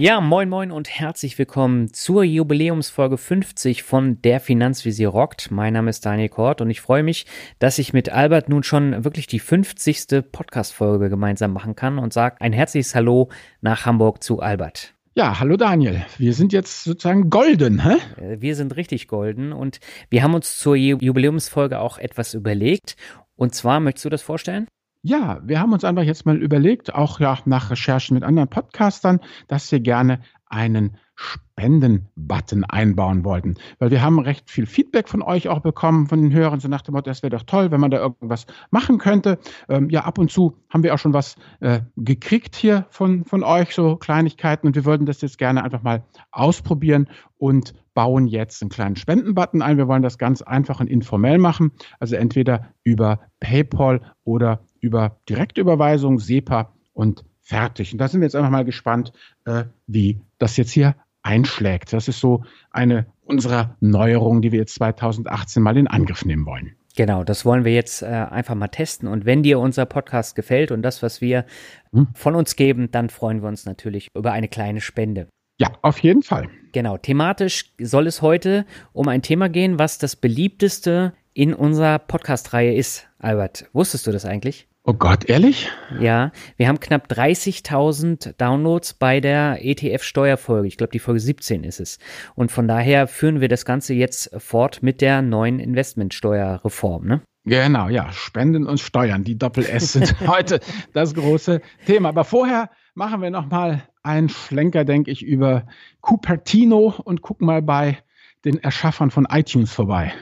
Ja, moin moin und herzlich willkommen zur Jubiläumsfolge 50 von Der Finanzvisier rockt. Mein Name ist Daniel Kort und ich freue mich, dass ich mit Albert nun schon wirklich die 50. Podcast-Folge gemeinsam machen kann und sage ein herzliches Hallo nach Hamburg zu Albert. Ja, hallo Daniel. Wir sind jetzt sozusagen golden, hä? Äh, wir sind richtig golden und wir haben uns zur Jubiläumsfolge auch etwas überlegt. Und zwar, möchtest du das vorstellen? Ja, wir haben uns einfach jetzt mal überlegt, auch ja nach Recherchen mit anderen Podcastern, dass wir gerne einen Spenden-Button einbauen wollten. Weil wir haben recht viel Feedback von euch auch bekommen, von den Hörern, so nach dem Motto, das wäre doch toll, wenn man da irgendwas machen könnte. Ähm, ja, ab und zu haben wir auch schon was äh, gekriegt hier von, von euch, so Kleinigkeiten. Und wir wollten das jetzt gerne einfach mal ausprobieren und bauen jetzt einen kleinen Spenden-Button ein. Wir wollen das ganz einfach und informell machen. Also entweder über PayPal oder über Direktüberweisung, SEPA und fertig. Und da sind wir jetzt einfach mal gespannt, äh, wie das jetzt hier einschlägt. Das ist so eine unserer Neuerungen, die wir jetzt 2018 mal in Angriff nehmen wollen. Genau, das wollen wir jetzt äh, einfach mal testen. Und wenn dir unser Podcast gefällt und das, was wir hm. von uns geben, dann freuen wir uns natürlich über eine kleine Spende. Ja, auf jeden Fall. Genau, thematisch soll es heute um ein Thema gehen, was das beliebteste in unserer Podcast-Reihe ist. Albert, wusstest du das eigentlich? Oh Gott, ehrlich? Ja, wir haben knapp 30.000 Downloads bei der ETF-Steuerfolge. Ich glaube, die Folge 17 ist es. Und von daher führen wir das Ganze jetzt fort mit der neuen Investmentsteuerreform, ne? Genau, ja, Spenden und Steuern, die Doppel-S sind heute das große Thema. Aber vorher machen wir nochmal einen Schlenker, denke ich, über Cupertino und gucken mal bei den Erschaffern von iTunes vorbei.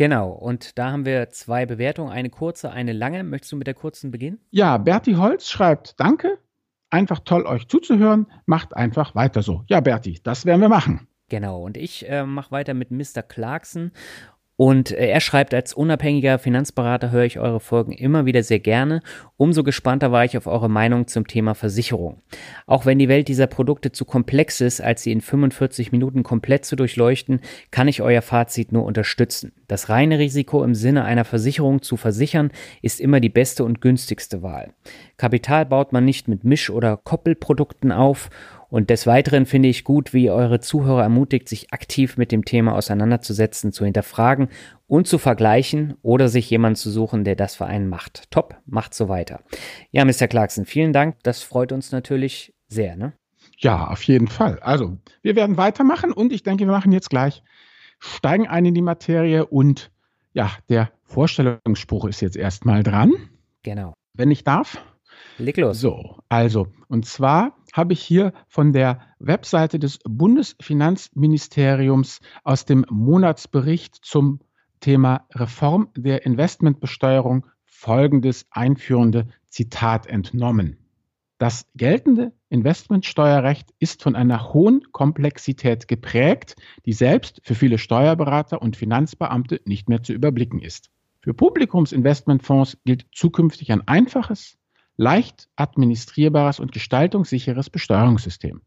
Genau, und da haben wir zwei Bewertungen, eine kurze, eine lange. Möchtest du mit der kurzen beginnen? Ja, Berti Holz schreibt, danke, einfach toll euch zuzuhören, macht einfach weiter so. Ja, Berti, das werden wir machen. Genau, und ich äh, mache weiter mit Mr. Clarkson und äh, er schreibt, als unabhängiger Finanzberater höre ich eure Folgen immer wieder sehr gerne. Umso gespannter war ich auf eure Meinung zum Thema Versicherung. Auch wenn die Welt dieser Produkte zu komplex ist, als sie in 45 Minuten komplett zu durchleuchten, kann ich euer Fazit nur unterstützen. Das reine Risiko im Sinne einer Versicherung zu versichern, ist immer die beste und günstigste Wahl. Kapital baut man nicht mit Misch- oder Koppelprodukten auf und des Weiteren finde ich gut, wie ihr eure Zuhörer ermutigt, sich aktiv mit dem Thema auseinanderzusetzen, zu hinterfragen und zu vergleichen oder sich jemanden zu suchen, der das für einen macht. Top, macht so weiter. Ja, Mr. Clarkson, vielen Dank. Das freut uns natürlich sehr, ne? Ja, auf jeden Fall. Also, wir werden weitermachen und ich denke, wir machen jetzt gleich, steigen ein in die Materie und ja, der Vorstellungsspruch ist jetzt erstmal dran. Genau. Wenn ich darf. Leg los. So, also, und zwar habe ich hier von der Webseite des Bundesfinanzministeriums aus dem Monatsbericht zum Thema Reform der Investmentbesteuerung folgendes einführende Zitat entnommen. Das geltende Investmentsteuerrecht ist von einer hohen Komplexität geprägt, die selbst für viele Steuerberater und Finanzbeamte nicht mehr zu überblicken ist. Für Publikumsinvestmentfonds gilt zukünftig ein einfaches, leicht administrierbares und gestaltungssicheres Besteuerungssystem.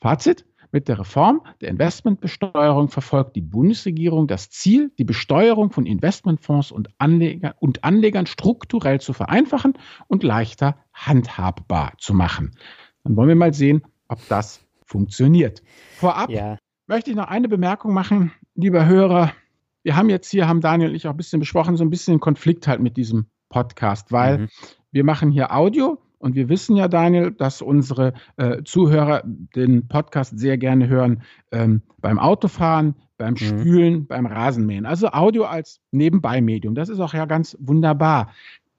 Fazit. Mit der Reform der Investmentbesteuerung verfolgt die Bundesregierung das Ziel, die Besteuerung von Investmentfonds und, Anleger, und Anlegern strukturell zu vereinfachen und leichter handhabbar zu machen. Dann wollen wir mal sehen, ob das funktioniert. Vorab ja. möchte ich noch eine Bemerkung machen, lieber Hörer. Wir haben jetzt hier, haben Daniel und ich auch ein bisschen besprochen, so ein bisschen Konflikt halt mit diesem Podcast, weil mhm wir machen hier Audio und wir wissen ja, Daniel, dass unsere äh, Zuhörer den Podcast sehr gerne hören ähm, beim Autofahren, beim mhm. Spülen, mhm. beim Rasenmähen. Also Audio als Nebenbei-Medium. Das ist auch ja ganz wunderbar.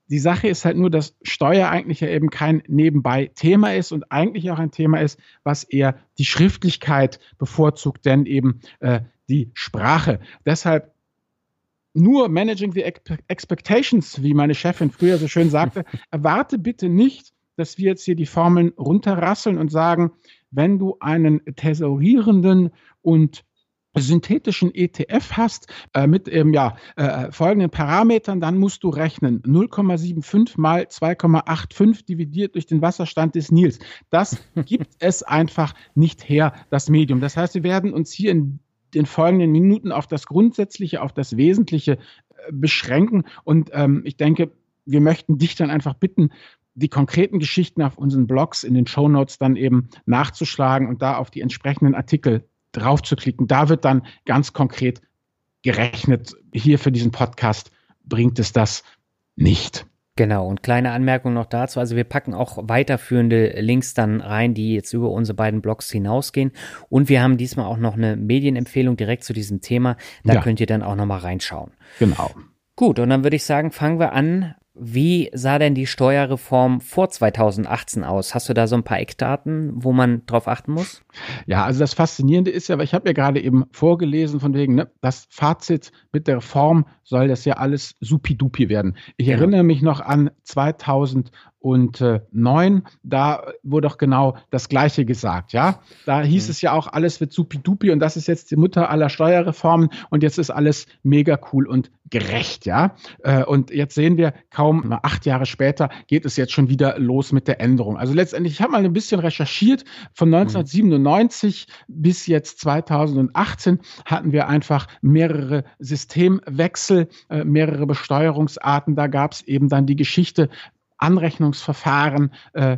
Die Sache ist halt nur, dass Steuer eigentlich ja eben kein Nebenbei-Thema ist und eigentlich auch ein Thema ist, was eher die Schriftlichkeit bevorzugt, denn eben äh, die Sprache. Deshalb nur Managing the Expectations, wie meine Chefin früher so schön sagte, erwarte bitte nicht, dass wir jetzt hier die Formeln runterrasseln und sagen, wenn du einen tesorierenden und synthetischen ETF hast äh, mit ähm, ja, äh, folgenden Parametern, dann musst du rechnen 0,75 mal 2,85 dividiert durch den Wasserstand des Nils. Das gibt es einfach nicht her, das Medium. Das heißt, wir werden uns hier in den folgenden Minuten auf das Grundsätzliche, auf das Wesentliche äh, beschränken. Und ähm, ich denke, wir möchten dich dann einfach bitten, die konkreten Geschichten auf unseren Blogs in den Show Notes dann eben nachzuschlagen und da auf die entsprechenden Artikel draufzuklicken. Da wird dann ganz konkret gerechnet. Hier für diesen Podcast bringt es das nicht. Genau, und kleine Anmerkung noch dazu. Also wir packen auch weiterführende Links dann rein, die jetzt über unsere beiden Blogs hinausgehen. Und wir haben diesmal auch noch eine Medienempfehlung direkt zu diesem Thema. Da ja. könnt ihr dann auch nochmal reinschauen. Genau. Gut, und dann würde ich sagen, fangen wir an wie sah denn die Steuerreform vor 2018 aus? Hast du da so ein paar Eckdaten, wo man drauf achten muss? Ja, also das Faszinierende ist ja, weil ich habe ja gerade eben vorgelesen von wegen, ne, das Fazit mit der Reform soll das ja alles supidupi werden. Ich genau. erinnere mich noch an 2000 und äh, neun, da wurde doch genau das Gleiche gesagt, ja. Da hieß mhm. es ja auch, alles wird supidupi und das ist jetzt die Mutter aller Steuerreformen und jetzt ist alles mega cool und gerecht, ja. Äh, und jetzt sehen wir, kaum acht Jahre später geht es jetzt schon wieder los mit der Änderung. Also letztendlich, ich habe mal ein bisschen recherchiert, von 1997 mhm. bis jetzt 2018 hatten wir einfach mehrere Systemwechsel, äh, mehrere Besteuerungsarten. Da gab es eben dann die Geschichte, Anrechnungsverfahren. Äh,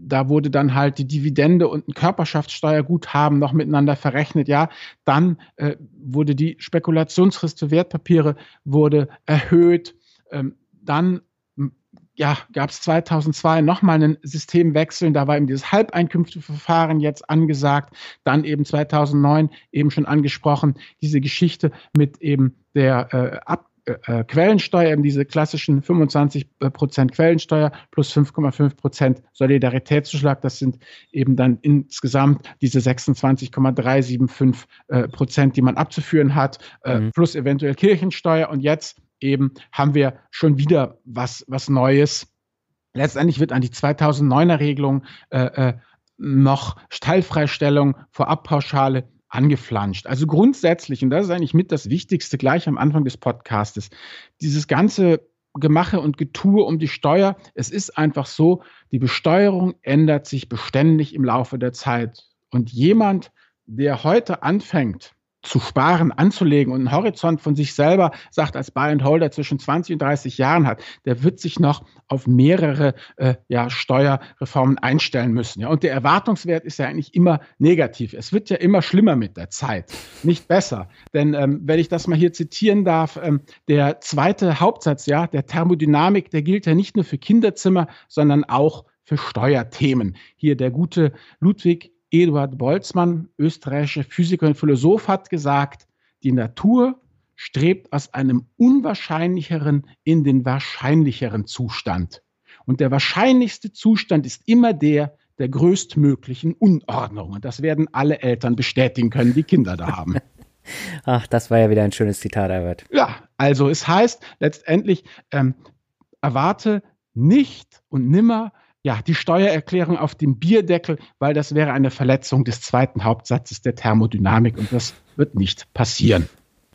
da wurde dann halt die Dividende und ein Körperschaftssteuerguthaben noch miteinander verrechnet. Ja, dann äh, wurde die Spekulationsfrist für Wertpapiere wurde erhöht. Ähm, dann ja, gab es 2002 nochmal einen Systemwechsel. Da war eben dieses Halbeinkünfteverfahren jetzt angesagt. Dann eben 2009 eben schon angesprochen, diese Geschichte mit eben der äh, Ab äh, Quellensteuer, eben diese klassischen 25 äh, Prozent Quellensteuer plus 5,5 Prozent Solidaritätszuschlag. Das sind eben dann insgesamt diese 26,375 äh, Prozent, die man abzuführen hat, äh, mhm. plus eventuell Kirchensteuer. Und jetzt eben haben wir schon wieder was, was Neues. Letztendlich wird an die 2009er Regelung äh, äh, noch Teilfreistellung, Vorabpauschale angeflanscht. Also grundsätzlich, und das ist eigentlich mit das Wichtigste gleich am Anfang des Podcastes, dieses ganze Gemache und Getue um die Steuer, es ist einfach so, die Besteuerung ändert sich beständig im Laufe der Zeit. Und jemand, der heute anfängt, zu sparen, anzulegen und einen Horizont von sich selber, sagt als Buy and Holder zwischen 20 und 30 Jahren hat, der wird sich noch auf mehrere äh, ja, Steuerreformen einstellen müssen. Ja. Und der Erwartungswert ist ja eigentlich immer negativ. Es wird ja immer schlimmer mit der Zeit, nicht besser. Denn ähm, wenn ich das mal hier zitieren darf, ähm, der zweite Hauptsatz, ja, der Thermodynamik, der gilt ja nicht nur für Kinderzimmer, sondern auch für Steuerthemen. Hier der gute Ludwig Eduard Boltzmann, österreichischer Physiker und Philosoph, hat gesagt, die Natur strebt aus einem unwahrscheinlicheren in den wahrscheinlicheren Zustand. Und der wahrscheinlichste Zustand ist immer der der größtmöglichen Unordnung. Und das werden alle Eltern bestätigen können, die Kinder da haben. Ach, das war ja wieder ein schönes Zitat, Albert. Ja, also es heißt letztendlich, ähm, erwarte nicht und nimmer ja, die Steuererklärung auf dem Bierdeckel, weil das wäre eine Verletzung des zweiten Hauptsatzes der Thermodynamik und das wird nicht passieren.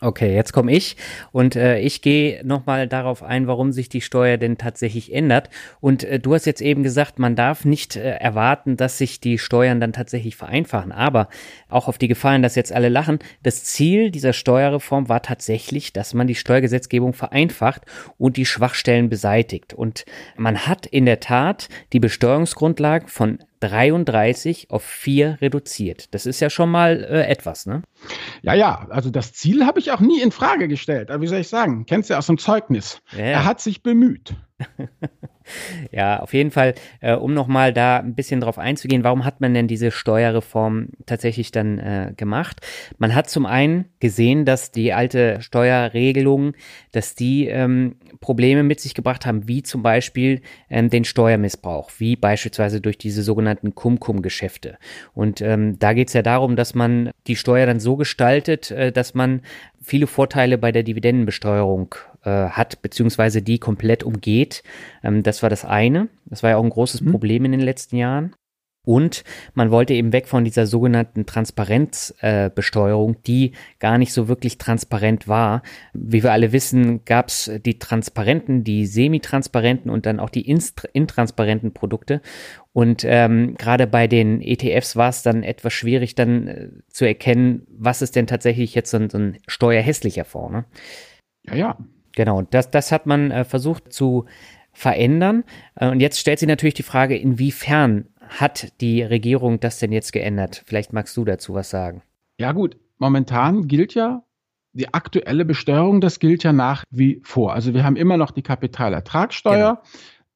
Okay, jetzt komme ich und äh, ich gehe nochmal darauf ein, warum sich die Steuer denn tatsächlich ändert. Und äh, du hast jetzt eben gesagt, man darf nicht äh, erwarten, dass sich die Steuern dann tatsächlich vereinfachen. Aber auch auf die Gefallen, dass jetzt alle lachen, das Ziel dieser Steuerreform war tatsächlich, dass man die Steuergesetzgebung vereinfacht und die Schwachstellen beseitigt. Und man hat in der Tat die Besteuerungsgrundlagen von 33 auf 4 reduziert. Das ist ja schon mal äh, etwas, ne? Ja, ja, also das Ziel habe ich auch nie in Frage gestellt. Aber wie soll ich sagen? Kennst du ja aus dem Zeugnis. Ja. Er hat sich bemüht. ja, auf jeden Fall, äh, um nochmal da ein bisschen drauf einzugehen, warum hat man denn diese Steuerreform tatsächlich dann äh, gemacht? Man hat zum einen gesehen, dass die alte Steuerregelung, dass die ähm, Probleme mit sich gebracht haben, wie zum Beispiel ähm, den Steuermissbrauch, wie beispielsweise durch diese sogenannten Cum-Cum-Geschäfte. Und ähm, da geht es ja darum, dass man die Steuer dann so gestaltet, äh, dass man viele Vorteile bei der Dividendenbesteuerung äh, hat, beziehungsweise die komplett umgeht. Ähm, das war das eine. Das war ja auch ein großes mhm. Problem in den letzten Jahren. Und man wollte eben weg von dieser sogenannten Transparenzbesteuerung, äh, die gar nicht so wirklich transparent war. Wie wir alle wissen, gab es die transparenten, die semi-transparenten und dann auch die intransparenten Produkte. Und ähm, gerade bei den ETFs war es dann etwas schwierig, dann äh, zu erkennen, was ist denn tatsächlich jetzt so ein, so ein steuerhässlicher Fonds. Ne? Ja, ja. Genau, das, das hat man äh, versucht zu verändern. Äh, und jetzt stellt sich natürlich die Frage, inwiefern hat die Regierung das denn jetzt geändert? Vielleicht magst du dazu was sagen. Ja gut, momentan gilt ja die aktuelle Besteuerung, das gilt ja nach wie vor. Also wir haben immer noch die Kapitalertragssteuer. Genau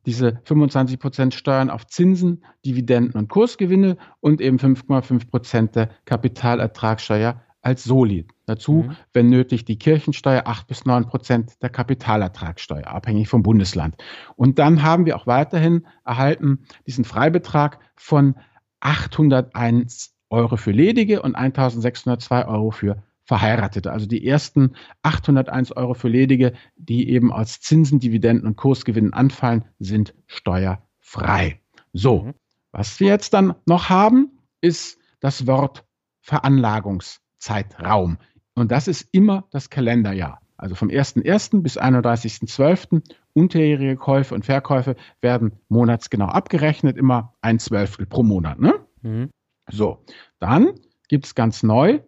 diese 25 Prozent Steuern auf Zinsen, Dividenden und Kursgewinne und eben 5,5 Prozent der Kapitalertragssteuer als Soli. Dazu, mhm. wenn nötig, die Kirchensteuer, 8 bis 9 Prozent der Kapitalertragssteuer, abhängig vom Bundesland. Und dann haben wir auch weiterhin erhalten diesen Freibetrag von 801 Euro für Ledige und 1602 Euro für Verheiratete. Also die ersten 801 Euro für Ledige, die eben aus Zinsen, Dividenden und Kursgewinnen anfallen, sind steuerfrei. So, mhm. was wir jetzt dann noch haben, ist das Wort Veranlagungszeitraum. Und das ist immer das Kalenderjahr. Also vom 1.1. bis 31.12. unterjährige Käufe und Verkäufe werden monatsgenau abgerechnet, immer ein Zwölftel pro Monat. Ne? Mhm. So, dann gibt es ganz neu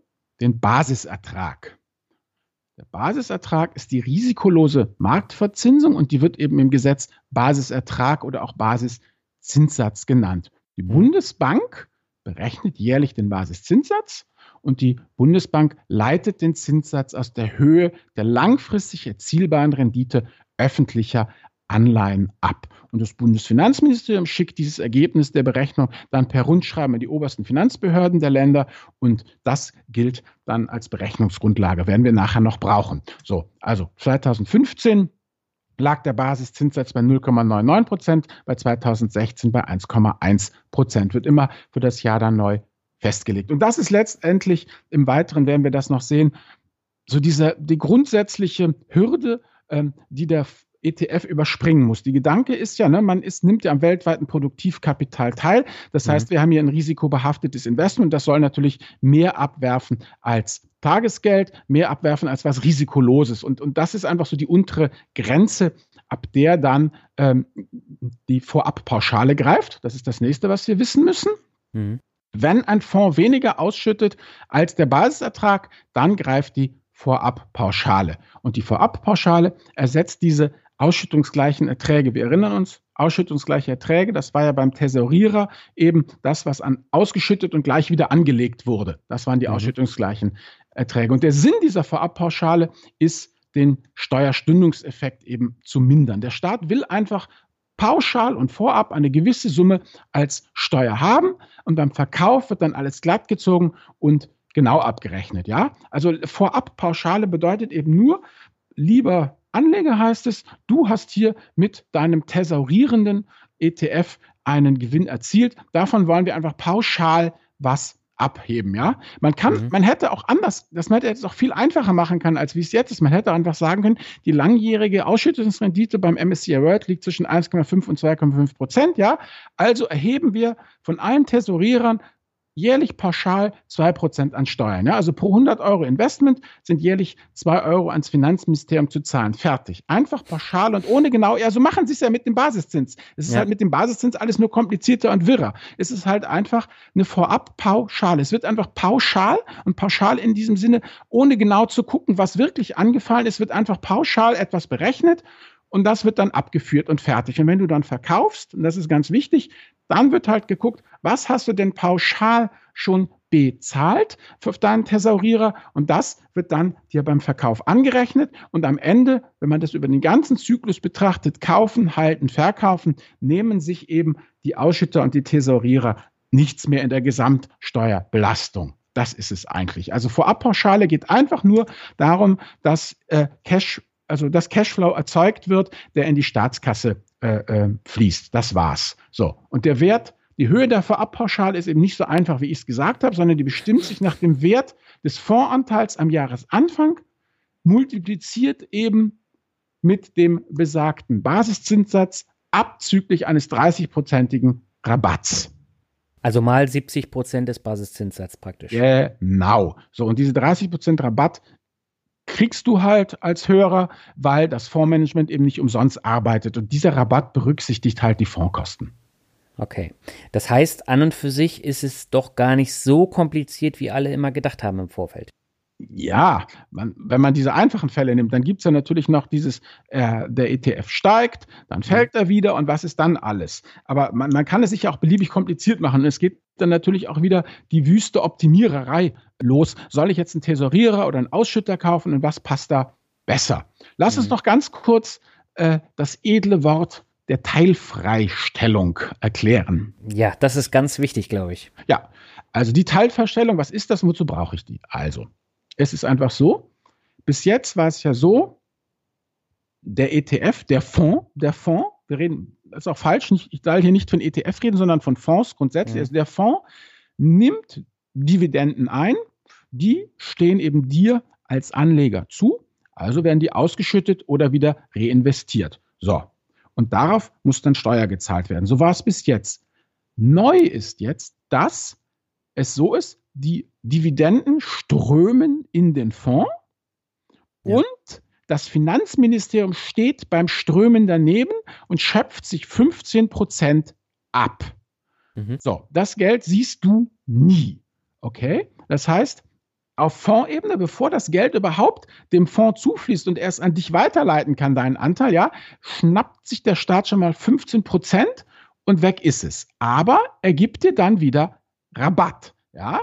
den Basisertrag. Der Basisertrag ist die risikolose Marktverzinsung und die wird eben im Gesetz Basisertrag oder auch Basiszinssatz genannt. Die Bundesbank berechnet jährlich den Basiszinssatz und die Bundesbank leitet den Zinssatz aus der Höhe der langfristig erzielbaren Rendite öffentlicher Anleihen ab. Und das Bundesfinanzministerium schickt dieses Ergebnis der Berechnung dann per Rundschreiben an die obersten Finanzbehörden der Länder und das gilt dann als Berechnungsgrundlage, werden wir nachher noch brauchen. So, also 2015 lag der Basiszinssatz bei 0,99 Prozent, bei 2016 bei 1,1 Prozent. Wird immer für das Jahr dann neu festgelegt. Und das ist letztendlich, im Weiteren werden wir das noch sehen, so diese, die grundsätzliche Hürde, ähm, die der ETF überspringen muss. Die Gedanke ist ja, ne, man ist, nimmt ja am weltweiten Produktivkapital teil. Das mhm. heißt, wir haben hier ein risikobehaftetes Investment. Das soll natürlich mehr abwerfen als Tagesgeld, mehr abwerfen als was Risikoloses. Und, und das ist einfach so die untere Grenze, ab der dann ähm, die Vorabpauschale greift. Das ist das nächste, was wir wissen müssen. Mhm. Wenn ein Fonds weniger ausschüttet als der Basisertrag, dann greift die Vorabpauschale. Und die Vorabpauschale ersetzt diese ausschüttungsgleichen Erträge. Wir erinnern uns, ausschüttungsgleiche Erträge, das war ja beim Tesorierer eben das, was an ausgeschüttet und gleich wieder angelegt wurde. Das waren die mhm. ausschüttungsgleichen Erträge. Und der Sinn dieser Vorabpauschale ist, den Steuerstündungseffekt eben zu mindern. Der Staat will einfach pauschal und vorab eine gewisse Summe als Steuer haben und beim Verkauf wird dann alles glatt gezogen und genau abgerechnet. Ja, also Vorabpauschale bedeutet eben nur, lieber Anleger heißt es, du hast hier mit deinem thesaurierenden ETF einen Gewinn erzielt. Davon wollen wir einfach pauschal was abheben, ja. Man kann, mhm. man hätte auch anders, das man hätte es auch viel einfacher machen können, als wie es jetzt ist. Man hätte einfach sagen können, die langjährige Ausschüttungsrendite beim MSCI World liegt zwischen 1,5 und 2,5 Prozent, ja. Also erheben wir von allen Tesorierern jährlich pauschal 2% an Steuern. Ja? Also pro 100 Euro Investment sind jährlich 2 Euro ans Finanzministerium zu zahlen. Fertig. Einfach pauschal und ohne genau, ja, so machen sie es ja mit dem Basiszins. Es ist ja. halt mit dem Basiszins alles nur komplizierter und wirrer. Es ist halt einfach eine Vorab-Pauschale. Es wird einfach pauschal und pauschal in diesem Sinne, ohne genau zu gucken, was wirklich angefallen ist, wird einfach pauschal etwas berechnet und das wird dann abgeführt und fertig. Und wenn du dann verkaufst, und das ist ganz wichtig, dann wird halt geguckt, was hast du denn pauschal schon bezahlt für deinen Thesaurierer und das wird dann dir beim Verkauf angerechnet und am Ende, wenn man das über den ganzen Zyklus betrachtet, kaufen, halten, verkaufen, nehmen sich eben die Ausschütter und die Thesaurierer nichts mehr in der Gesamtsteuerbelastung. Das ist es eigentlich. Also Vorabpauschale geht einfach nur darum, dass äh, Cash also das Cashflow erzeugt wird, der in die Staatskasse äh, äh, fließt. Das war's. So. Und der Wert, die Höhe der Vorabpauschale ist eben nicht so einfach, wie ich es gesagt habe, sondern die bestimmt sich nach dem Wert des Fondsanteils am Jahresanfang, multipliziert eben mit dem besagten Basiszinssatz abzüglich eines 30-prozentigen Rabatts. Also mal 70 Prozent des Basiszinssatzes praktisch. Genau. So, und diese 30 Prozent Rabatt kriegst du halt als Hörer, weil das Fondsmanagement eben nicht umsonst arbeitet. Und dieser Rabatt berücksichtigt halt die Fondskosten. Okay. Das heißt, an und für sich ist es doch gar nicht so kompliziert, wie alle immer gedacht haben im Vorfeld. Ja, man, wenn man diese einfachen Fälle nimmt, dann gibt es ja natürlich noch dieses, äh, der ETF steigt, dann fällt er wieder und was ist dann alles? Aber man, man kann es sich ja auch beliebig kompliziert machen. Es geht dann natürlich auch wieder die wüste Optimiererei los. Soll ich jetzt einen Tesorierer oder einen Ausschütter kaufen und was passt da besser? Lass mhm. uns noch ganz kurz äh, das edle Wort der Teilfreistellung erklären. Ja, das ist ganz wichtig, glaube ich. Ja, also die Teilfreistellung, was ist das? Wozu brauche ich die? Also, es ist einfach so, bis jetzt war es ja so, der ETF, der Fonds, der Fonds, wir reden, das ist auch falsch, nicht, ich soll hier nicht von ETF reden, sondern von Fonds grundsätzlich. Mhm. Also der Fonds nimmt Dividenden ein, die stehen eben dir als Anleger zu, also werden die ausgeschüttet oder wieder reinvestiert. So, und darauf muss dann Steuer gezahlt werden. So war es bis jetzt. Neu ist jetzt, dass es so ist, die Dividenden strömen in den Fonds ja. und das Finanzministerium steht beim Strömen daneben und schöpft sich 15 Prozent ab. Mhm. So, das Geld siehst du nie. Okay? Das heißt, auf Fondsebene, bevor das Geld überhaupt dem Fonds zufließt und er es an dich weiterleiten kann, deinen Anteil, ja, schnappt sich der Staat schon mal 15 Prozent und weg ist es. Aber er gibt dir dann wieder Rabatt. Ja,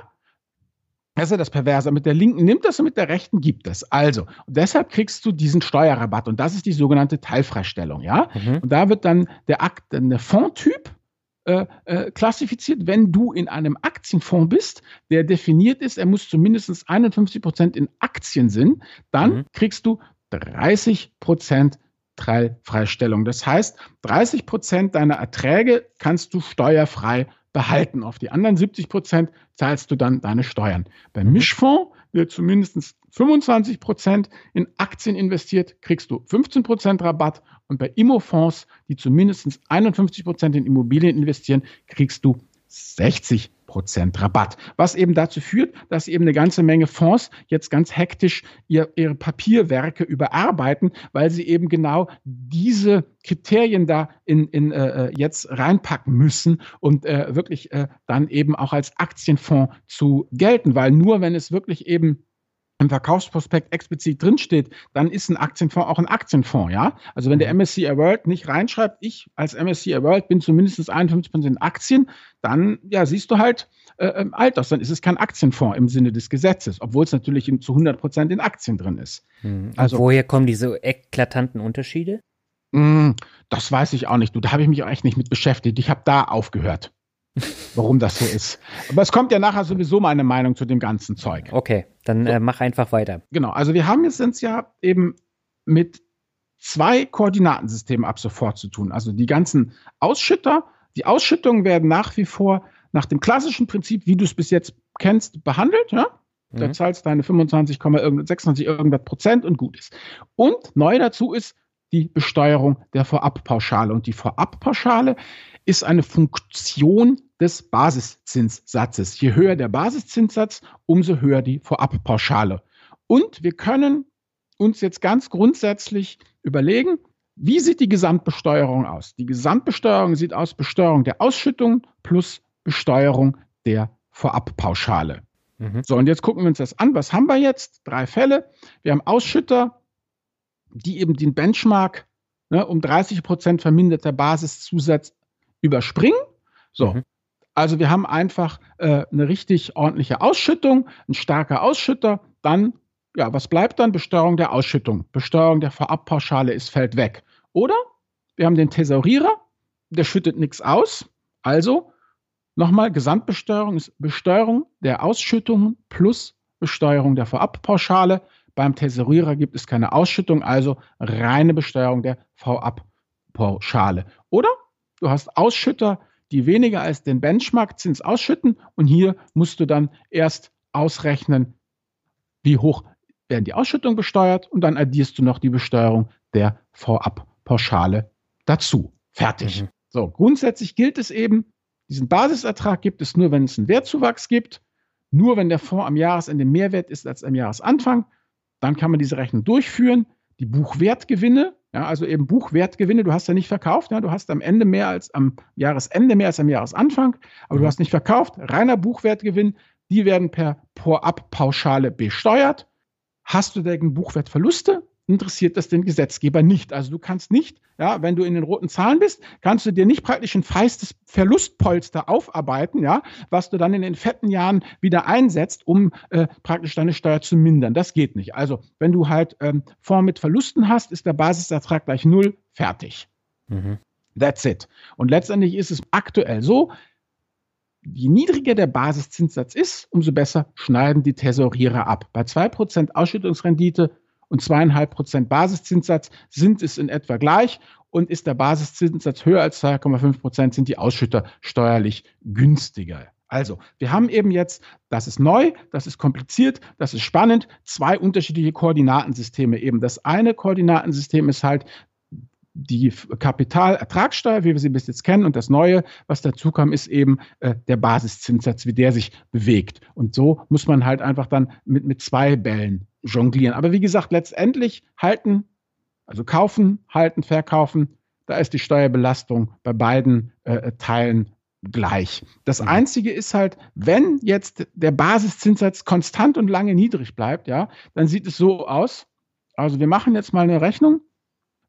das ist ja das Perverse. Mit der linken nimmt das und mit der rechten gibt es. Also, und deshalb kriegst du diesen Steuerrabatt und das ist die sogenannte Teilfreistellung, ja. Mhm. Und da wird dann der Akt, der Fondtyp äh, äh, klassifiziert, wenn du in einem Aktienfonds bist, der definiert ist, er muss zumindest 51 Prozent in Aktien sind, dann mhm. kriegst du 30 Prozent Teilfreistellung. Das heißt, 30 Prozent deiner Erträge kannst du steuerfrei behalten. Auf die anderen 70 Prozent zahlst du dann deine Steuern. Beim mhm. Mischfonds wird zumindest 25 Prozent in Aktien investiert, kriegst du 15 Prozent Rabatt. Und bei Immofonds, die zumindest 51 Prozent in Immobilien investieren, kriegst du 60 Prozent Rabatt. Was eben dazu führt, dass eben eine ganze Menge Fonds jetzt ganz hektisch ihr, ihre Papierwerke überarbeiten, weil sie eben genau diese Kriterien da in, in äh, jetzt reinpacken müssen und äh, wirklich äh, dann eben auch als Aktienfonds zu gelten, weil nur wenn es wirklich eben im Verkaufsprospekt explizit drinsteht, dann ist ein Aktienfonds auch ein Aktienfonds, ja. Also wenn der MSCI mhm. World nicht reinschreibt, ich als MSCI World bin zumindest 51 Prozent Aktien, dann ja siehst du halt äh, ähm, Alters, dann ist es kein Aktienfonds im Sinne des Gesetzes, obwohl es natürlich in, zu 100 Prozent in Aktien drin ist. Mhm. Also woher kommen diese eklatanten Unterschiede? Mh, das weiß ich auch nicht. Du, da habe ich mich auch echt nicht mit beschäftigt. Ich habe da aufgehört warum das so ist. Aber es kommt ja nachher sowieso meine Meinung zu dem ganzen Zeug. Okay, dann äh, mach einfach weiter. Genau, also wir haben jetzt uns ja eben mit zwei Koordinatensystemen ab sofort zu tun. Also die ganzen Ausschütter, die Ausschüttungen werden nach wie vor nach dem klassischen Prinzip, wie du es bis jetzt kennst, behandelt. Ja? Mhm. Da zahlst deine 25, 26 irgendwas Prozent und gut ist. Und neu dazu ist die Besteuerung der Vorabpauschale. Und die Vorabpauschale ist eine Funktion des Basiszinssatzes. Je höher der Basiszinssatz, umso höher die Vorabpauschale. Und wir können uns jetzt ganz grundsätzlich überlegen, wie sieht die Gesamtbesteuerung aus? Die Gesamtbesteuerung sieht aus Besteuerung der Ausschüttung plus Besteuerung der Vorabpauschale. Mhm. So, und jetzt gucken wir uns das an. Was haben wir jetzt? Drei Fälle. Wir haben Ausschütter, die eben den Benchmark ne, um 30 Prozent verminderter Basiszusatz überspringen. So, mhm. Also wir haben einfach äh, eine richtig ordentliche Ausschüttung, ein starker Ausschütter, dann, ja, was bleibt dann? Besteuerung der Ausschüttung. Besteuerung der Vorabpauschale ist fällt weg. Oder wir haben den Thesaurierer, der schüttet nichts aus. Also nochmal, Gesamtbesteuerung ist Besteuerung der Ausschüttungen plus Besteuerung der Vorabpauschale. Beim Thesaurierer gibt es keine Ausschüttung, also reine Besteuerung der Vorabpauschale. Oder du hast Ausschütter, die weniger als den Benchmark-Zins ausschütten. Und hier musst du dann erst ausrechnen, wie hoch werden die Ausschüttungen besteuert und dann addierst du noch die Besteuerung der Vorabpauschale dazu. Fertig. Mhm. So, grundsätzlich gilt es eben, diesen Basisertrag gibt es nur, wenn es einen Wertzuwachs gibt, nur wenn der Fonds am Jahresende mehr wert ist als am Jahresanfang. Dann kann man diese Rechnung durchführen. Die Buchwertgewinne ja, also eben Buchwertgewinne, du hast ja nicht verkauft, ja, du hast am Ende mehr als am Jahresende mehr als am Jahresanfang, aber mhm. du hast nicht verkauft, reiner Buchwertgewinn, die werden per Vorabpauschale besteuert hast du dagegen Buchwertverluste, interessiert das den Gesetzgeber nicht. Also du kannst nicht, ja, wenn du in den roten Zahlen bist, kannst du dir nicht praktisch ein feistes Verlustpolster aufarbeiten, ja, was du dann in den fetten Jahren wieder einsetzt, um äh, praktisch deine Steuer zu mindern. Das geht nicht. Also wenn du halt ähm, Fonds mit Verlusten hast, ist der Basisertrag gleich null, fertig. Mhm. That's it. Und letztendlich ist es aktuell so, je niedriger der Basiszinssatz ist, umso besser schneiden die Tesorierer ab. Bei 2% Ausschüttungsrendite und zweieinhalb Prozent Basiszinssatz sind es in etwa gleich. Und ist der Basiszinssatz höher als 2,5 Prozent, sind die Ausschütter steuerlich günstiger. Also, wir haben eben jetzt, das ist neu, das ist kompliziert, das ist spannend, zwei unterschiedliche Koordinatensysteme eben. Das eine Koordinatensystem ist halt die Kapitalertragssteuer, wie wir sie bis jetzt kennen, und das Neue, was dazu kam, ist eben äh, der Basiszinssatz, wie der sich bewegt. Und so muss man halt einfach dann mit, mit zwei Bällen jonglieren. Aber wie gesagt, letztendlich halten, also kaufen, halten, verkaufen, da ist die Steuerbelastung bei beiden äh, Teilen gleich. Das mhm. Einzige ist halt, wenn jetzt der Basiszinssatz konstant und lange niedrig bleibt, ja, dann sieht es so aus. Also wir machen jetzt mal eine Rechnung.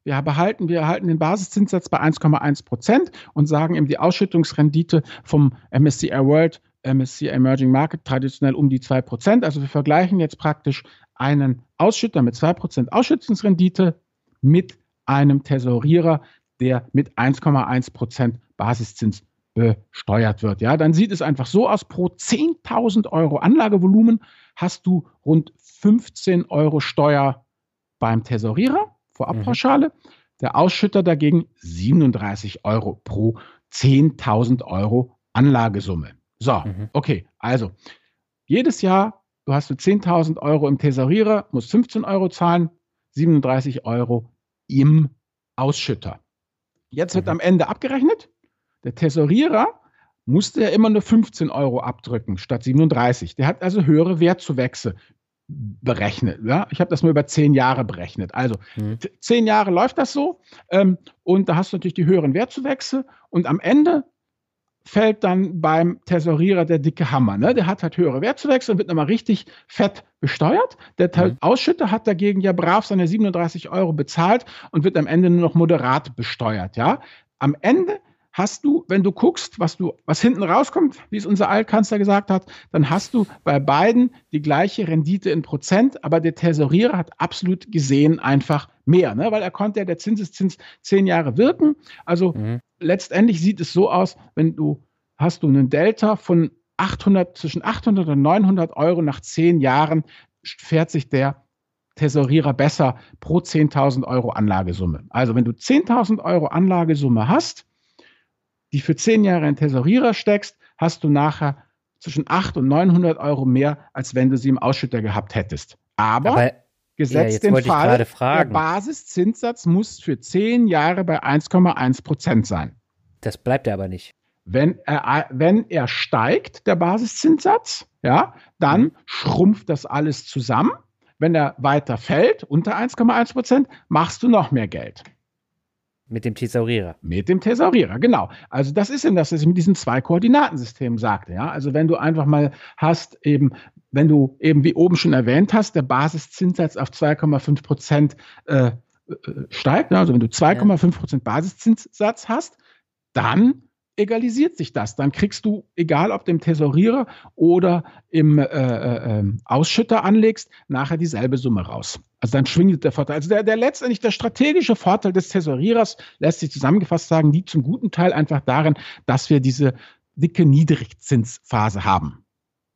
Wir behalten, wir erhalten den Basiszinssatz bei 1,1 Prozent und sagen eben die Ausschüttungsrendite vom MSCI World, MSCI Emerging Market traditionell um die 2 Prozent. Also wir vergleichen jetzt praktisch einen Ausschütter mit 2% Ausschüttungsrendite mit einem Tesorierer, der mit 1,1% Basiszins besteuert wird. Ja, dann sieht es einfach so aus, pro 10.000 Euro Anlagevolumen hast du rund 15 Euro Steuer beim Tesorierer, Vorabpauschale. Mhm. Der Ausschütter dagegen 37 Euro pro 10.000 Euro Anlagesumme. So, mhm. okay, also jedes Jahr du hast für 10.000 Euro im Tesorierer, musst 15 Euro zahlen, 37 Euro im Ausschütter. Jetzt wird mhm. am Ende abgerechnet. Der Tesorierer musste ja immer nur 15 Euro abdrücken statt 37. Der hat also höhere Wertzuwächse berechnet. Ja? Ich habe das mal über zehn Jahre berechnet. Also mhm. zehn Jahre läuft das so ähm, und da hast du natürlich die höheren Wertzuwächse und am Ende fällt dann beim Tesorierer der dicke Hammer. Ne? Der hat halt höhere Wertzuwächse und wird nochmal richtig fett besteuert. Der mhm. Ausschütter hat dagegen ja brav seine 37 Euro bezahlt und wird am Ende nur noch moderat besteuert. Ja? Am Ende hast du, wenn du guckst, was du, was hinten rauskommt, wie es unser Altkanzler gesagt hat, dann hast du bei beiden die gleiche Rendite in Prozent, aber der Tesorierer hat absolut gesehen einfach mehr, ne? weil er konnte ja der Zinseszins zehn Jahre wirken. Also mhm. Letztendlich sieht es so aus, wenn du hast du einen Delta von 800, zwischen 800 und 900 Euro nach zehn Jahren fährt sich der Tesorierer besser pro 10.000 Euro Anlagesumme. Also wenn du 10.000 Euro Anlagesumme hast, die für zehn Jahre in Tesorierer steckst, hast du nachher zwischen 800 und 900 Euro mehr, als wenn du sie im Ausschütter gehabt hättest. Aber, Aber gesetzt ja, den Fall, der Basiszinssatz muss für zehn Jahre bei 1,1 Prozent sein. Das bleibt er aber nicht. Wenn er, wenn er steigt, der Basiszinssatz, ja, dann mhm. schrumpft das alles zusammen. Wenn er weiter fällt, unter 1,1 Prozent, machst du noch mehr Geld. Mit dem Thesaurierer. Mit dem Thesaurierer, genau. Also das ist eben das, was ich mit diesen zwei Koordinatensystemen sagte. Ja? Also wenn du einfach mal hast, eben, wenn du eben wie oben schon erwähnt hast, der Basiszinssatz auf 2,5 Prozent äh, äh, steigt, also wenn du 2,5 Prozent Basiszinssatz hast, dann egalisiert sich das. Dann kriegst du, egal ob dem Tesorierer oder im äh, äh, ähm, Ausschütter anlegst, nachher dieselbe Summe raus. Also dann schwingt der Vorteil. Also der, der letztendlich der strategische Vorteil des Tesorierers lässt sich zusammengefasst sagen, liegt zum guten Teil einfach darin, dass wir diese dicke Niedrigzinsphase haben.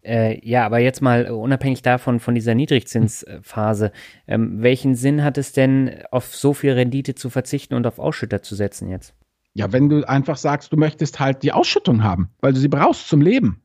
Äh, ja, aber jetzt mal unabhängig davon, von dieser Niedrigzinsphase, ähm, welchen Sinn hat es denn, auf so viel Rendite zu verzichten und auf Ausschütter zu setzen jetzt? Ja, wenn du einfach sagst, du möchtest halt die Ausschüttung haben, weil du sie brauchst zum Leben.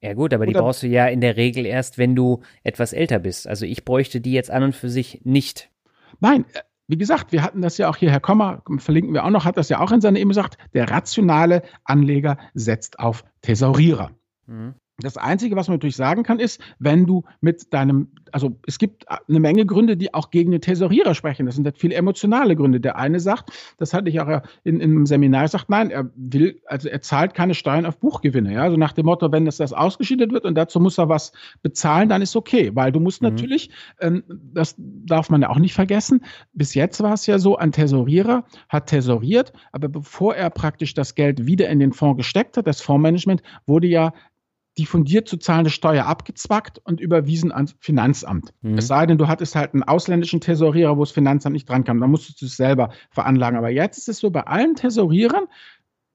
Ja gut, aber Oder die brauchst du ja in der Regel erst, wenn du etwas älter bist. Also ich bräuchte die jetzt an und für sich nicht. Nein, äh, wie gesagt, wir hatten das ja auch hier, Herr Kommer, verlinken wir auch noch, hat das ja auch in seiner E-Mail gesagt, der rationale Anleger setzt auf Thesaurierer. Mhm. Das Einzige, was man natürlich sagen kann, ist, wenn du mit deinem, also es gibt eine Menge Gründe, die auch gegen den Tesorierer sprechen. Das sind halt viele emotionale Gründe. Der eine sagt, das hatte ich auch in, in einem Seminar gesagt, nein, er will, also er zahlt keine Steuern auf Buchgewinne. Ja, also nach dem Motto, wenn das, das ausgeschüttet wird und dazu muss er was bezahlen, dann ist okay, weil du musst mhm. natürlich, ähm, das darf man ja auch nicht vergessen, bis jetzt war es ja so, ein Tesorierer hat tesoriert, aber bevor er praktisch das Geld wieder in den Fonds gesteckt hat, das Fondsmanagement wurde ja die fundiert zu zahlende Steuer abgezwackt und überwiesen ans Finanzamt. Mhm. Es sei denn, du hattest halt einen ausländischen Tesorierer, wo das Finanzamt nicht dran kam. Dann musstest du es selber veranlagen. Aber jetzt ist es so, bei allen Tesorierern,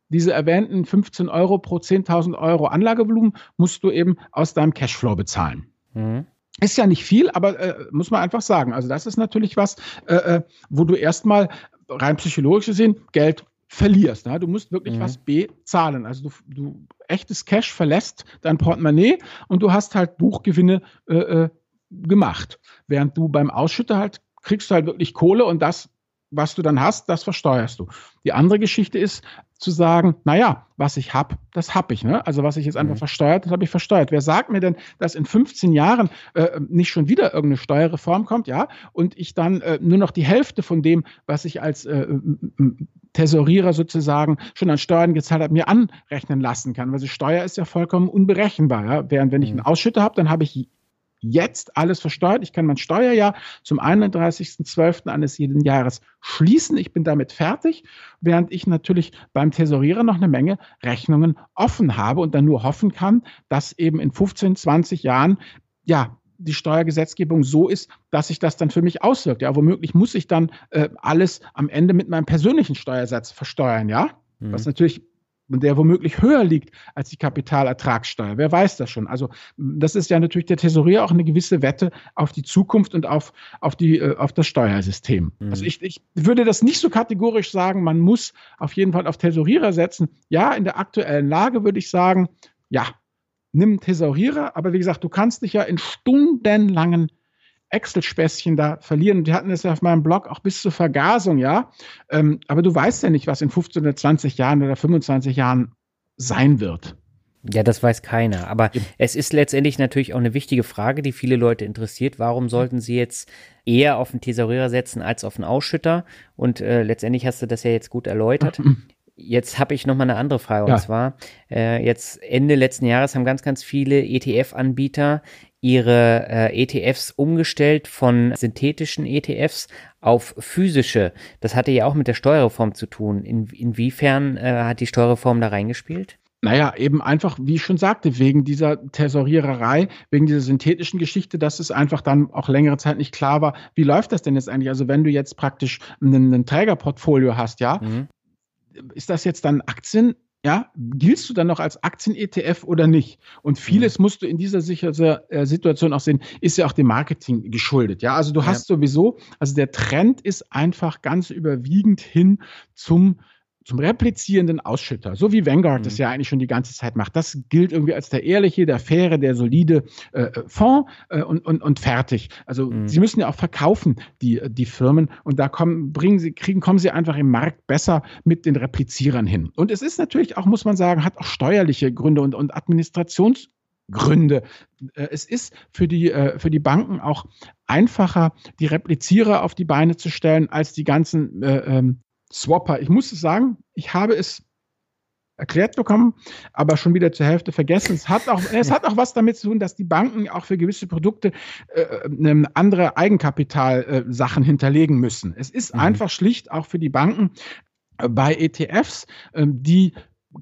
diese erwähnten 15 Euro pro 10.000 Euro Anlagevolumen, musst du eben aus deinem Cashflow bezahlen. Mhm. Ist ja nicht viel, aber äh, muss man einfach sagen. Also das ist natürlich was, äh, äh wo du erstmal rein psychologisch gesehen Geld verlierst. Ne? Du musst wirklich mhm. was bezahlen. Also du, du echtes Cash verlässt dein Portemonnaie und du hast halt Buchgewinne äh, äh, gemacht. Während du beim Ausschütter halt kriegst du halt wirklich Kohle und das was du dann hast, das versteuerst du. Die andere Geschichte ist zu sagen, naja, was ich habe, das habe ich. Ne? Also was ich jetzt einfach mhm. versteuert, das habe ich versteuert. Wer sagt mir denn, dass in 15 Jahren äh, nicht schon wieder irgendeine Steuerreform kommt, ja, und ich dann äh, nur noch die Hälfte von dem, was ich als äh, Tesorierer sozusagen schon an Steuern gezahlt habe, mir anrechnen lassen kann. Weil die Steuer ist ja vollkommen unberechenbar. Ja? Während wenn ich einen mhm. Ausschütter habe, dann habe ich jetzt alles versteuert. Ich kann mein Steuerjahr zum 31.12. eines jeden Jahres schließen. Ich bin damit fertig, während ich natürlich beim Tesorierer noch eine Menge Rechnungen offen habe und dann nur hoffen kann, dass eben in 15, 20 Jahren ja die Steuergesetzgebung so ist, dass sich das dann für mich auswirkt. Ja, womöglich muss ich dann äh, alles am Ende mit meinem persönlichen Steuersatz versteuern, ja? Mhm. Was natürlich der womöglich höher liegt als die Kapitalertragssteuer. Wer weiß das schon? Also das ist ja natürlich der Tesorier auch eine gewisse Wette auf die Zukunft und auf, auf, die, äh, auf das Steuersystem. Mhm. Also ich, ich würde das nicht so kategorisch sagen, man muss auf jeden Fall auf Tesorierer setzen. Ja, in der aktuellen Lage würde ich sagen, ja, nimm Tesorierer, aber wie gesagt, du kannst dich ja in stundenlangen Excel-Späßchen da verlieren. Die hatten es ja auf meinem Blog auch bis zur Vergasung, ja. Ähm, aber du weißt ja nicht, was in 15 oder 20 Jahren oder 25 Jahren sein wird. Ja, das weiß keiner. Aber ja. es ist letztendlich natürlich auch eine wichtige Frage, die viele Leute interessiert. Warum sollten sie jetzt eher auf einen Tesorierer setzen als auf einen Ausschütter? Und äh, letztendlich hast du das ja jetzt gut erläutert. Jetzt habe ich noch mal eine andere Frage. Ja. Und zwar, äh, jetzt Ende letzten Jahres haben ganz, ganz viele ETF-Anbieter ihre äh, ETFs umgestellt von synthetischen ETFs auf physische. Das hatte ja auch mit der Steuerreform zu tun. In, inwiefern äh, hat die Steuerreform da reingespielt? Naja, eben einfach, wie ich schon sagte, wegen dieser Tesoriererei, wegen dieser synthetischen Geschichte, dass es einfach dann auch längere Zeit nicht klar war, wie läuft das denn jetzt eigentlich? Also wenn du jetzt praktisch ein Trägerportfolio hast, ja, mhm. ist das jetzt dann Aktien? Ja, giltst du dann noch als Aktien-ETF oder nicht? Und vieles mhm. musst du in dieser äh, Situation auch sehen, ist ja auch dem Marketing geschuldet. Ja, also du ja. hast sowieso, also der Trend ist einfach ganz überwiegend hin zum zum replizierenden Ausschütter, so wie Vanguard mhm. das ja eigentlich schon die ganze Zeit macht. Das gilt irgendwie als der ehrliche, der faire, der solide äh, äh, Fonds äh, und, und, und fertig. Also mhm. sie müssen ja auch verkaufen, die, die Firmen, und da kommen, bringen sie, kriegen, kommen sie einfach im Markt besser mit den Replizierern hin. Und es ist natürlich auch, muss man sagen, hat auch steuerliche Gründe und, und Administrations Gründe. Äh, es ist für die, äh, für die Banken auch einfacher, die Replizierer auf die Beine zu stellen, als die ganzen äh, ähm, Swapper. Ich muss sagen, ich habe es erklärt bekommen, aber schon wieder zur Hälfte vergessen. Es hat auch, es hat auch was damit zu tun, dass die Banken auch für gewisse Produkte äh, andere Eigenkapitalsachen äh, hinterlegen müssen. Es ist mhm. einfach schlicht auch für die Banken äh, bei ETFs, äh, die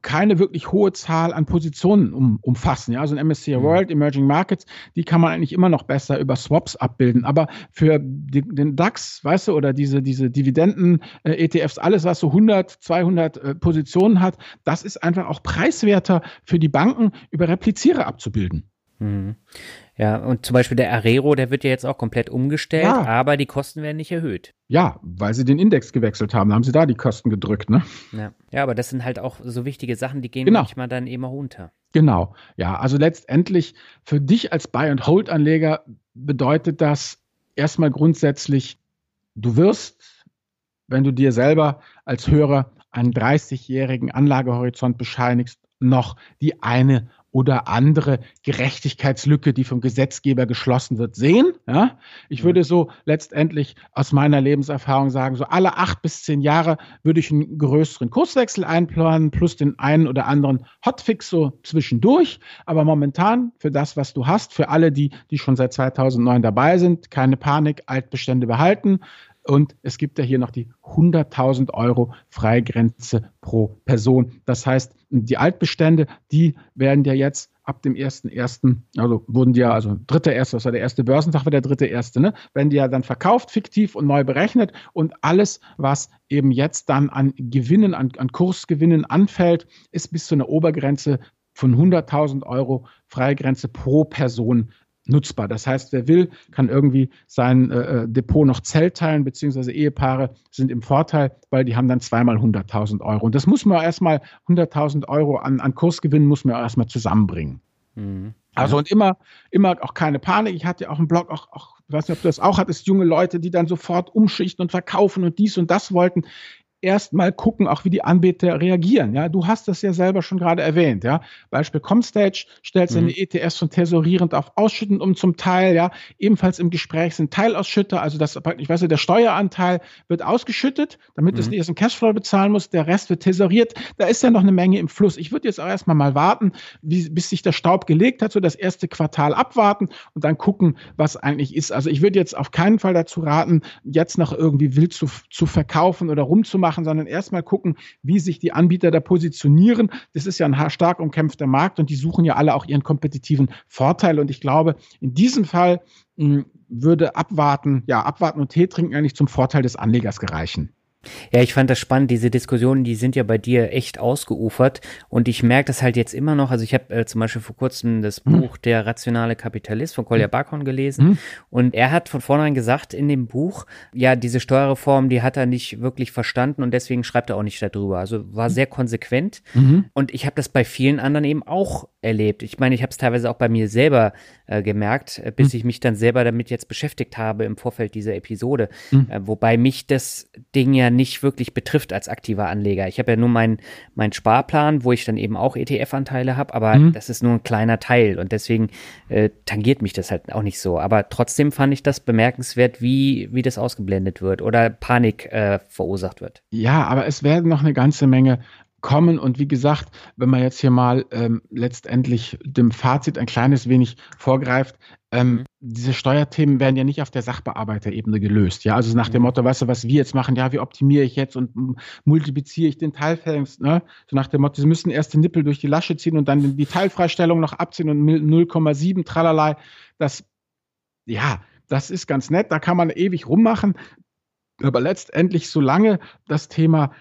keine wirklich hohe Zahl an Positionen um, umfassen. Ja, also ein MSCI mhm. World, Emerging Markets, die kann man eigentlich immer noch besser über Swaps abbilden. Aber für die, den DAX, weißt du, oder diese, diese Dividenden-ETFs, äh, alles, was so 100, 200 äh, Positionen hat, das ist einfach auch preiswerter für die Banken, über Replizierer abzubilden. Mhm. Ja, und zum Beispiel der Arero, der wird ja jetzt auch komplett umgestellt, ja. aber die Kosten werden nicht erhöht. Ja, weil sie den Index gewechselt haben, haben sie da die Kosten gedrückt, ne? Ja, ja aber das sind halt auch so wichtige Sachen, die gehen genau. manchmal dann immer runter. Genau, ja, also letztendlich für dich als Buy-and-Hold-Anleger bedeutet das erstmal grundsätzlich, du wirst, wenn du dir selber als Hörer einen 30-jährigen Anlagehorizont bescheinigst, noch die eine oder andere Gerechtigkeitslücke, die vom Gesetzgeber geschlossen wird, sehen. Ja? Ich würde so letztendlich aus meiner Lebenserfahrung sagen, so alle acht bis zehn Jahre würde ich einen größeren Kurswechsel einplanen, plus den einen oder anderen Hotfix so zwischendurch. Aber momentan für das, was du hast, für alle, die, die schon seit 2009 dabei sind, keine Panik, Altbestände behalten. Und es gibt ja hier noch die 100.000 Euro Freigrenze pro Person. Das heißt, die Altbestände, die werden ja jetzt ab dem 1.1., also wurden die ja, also dritter erste, das war der erste Börsentag, war der dritte erste, ne? Werden die ja dann verkauft, fiktiv und neu berechnet und alles, was eben jetzt dann an Gewinnen, an, an Kursgewinnen anfällt, ist bis zu einer Obergrenze von 100.000 Euro Freigrenze pro Person nutzbar. Das heißt, wer will, kann irgendwie sein äh, äh Depot noch Zelt teilen, beziehungsweise Ehepaare sind im Vorteil, weil die haben dann zweimal 100.000 Euro. Und das muss man erstmal, 100.000 Euro an, an Kursgewinn muss man erstmal zusammenbringen. Mhm. Also und immer, immer auch keine Panik. Ich hatte ja auch einen Blog, auch, auch, ich weiß nicht, ob du das auch hattest, junge Leute, die dann sofort umschichten und verkaufen und dies und das wollten erstmal gucken, auch wie die Anbieter reagieren. Ja, du hast das ja selber schon gerade erwähnt. Ja, Beispiel Comstage stellt seine mhm. ETFs von tesorierend auf ausschüttend um zum Teil. Ja, ebenfalls im Gespräch sind Teilausschütter, also das, ich weiß nicht, der Steueranteil wird ausgeschüttet, damit mhm. es nicht erst im Cashflow bezahlen muss. Der Rest wird tesoriert. Da ist ja noch eine Menge im Fluss. Ich würde jetzt auch erstmal mal warten, wie, bis sich der Staub gelegt hat, so das erste Quartal abwarten und dann gucken, was eigentlich ist. Also ich würde jetzt auf keinen Fall dazu raten, jetzt noch irgendwie wild zu, zu verkaufen oder rumzumachen machen, sondern erstmal gucken, wie sich die Anbieter da positionieren. Das ist ja ein stark umkämpfter Markt und die suchen ja alle auch ihren kompetitiven Vorteil. Und ich glaube, in diesem Fall hm, würde abwarten, ja, abwarten und Tee trinken eigentlich zum Vorteil des Anlegers gereichen. Ja, ich fand das spannend. Diese Diskussionen, die sind ja bei dir echt ausgeufert. Und ich merke das halt jetzt immer noch. Also ich habe äh, zum Beispiel vor kurzem das mhm. Buch Der rationale Kapitalist von Kolja Barkhorn gelesen. Mhm. Und er hat von vornherein gesagt in dem Buch, ja, diese Steuerreform, die hat er nicht wirklich verstanden und deswegen schreibt er auch nicht darüber. Also war sehr konsequent. Mhm. Und ich habe das bei vielen anderen eben auch erlebt. Ich meine, ich habe es teilweise auch bei mir selber äh, gemerkt, äh, bis mhm. ich mich dann selber damit jetzt beschäftigt habe im Vorfeld dieser Episode. Mhm. Äh, wobei mich das Ding ja nicht wirklich betrifft als aktiver Anleger. Ich habe ja nur meinen mein Sparplan, wo ich dann eben auch ETF-Anteile habe, aber mhm. das ist nur ein kleiner Teil und deswegen äh, tangiert mich das halt auch nicht so. Aber trotzdem fand ich das bemerkenswert, wie, wie das ausgeblendet wird oder Panik äh, verursacht wird. Ja, aber es werden noch eine ganze Menge kommen. Und wie gesagt, wenn man jetzt hier mal ähm, letztendlich dem Fazit ein kleines wenig vorgreift, ähm, mhm. diese Steuerthemen werden ja nicht auf der Sachbearbeiterebene gelöst. Ja, also nach dem mhm. Motto, weißt du, was wir jetzt machen, ja, wie optimiere ich jetzt und multipliziere ich den Teilfällig, ne? So nach dem Motto, sie müssen erst den Nippel durch die Lasche ziehen und dann die Teilfreistellung noch abziehen und 0,7 tralalei. Das, ja, das ist ganz nett, da kann man ewig rummachen. Aber letztendlich, solange das Thema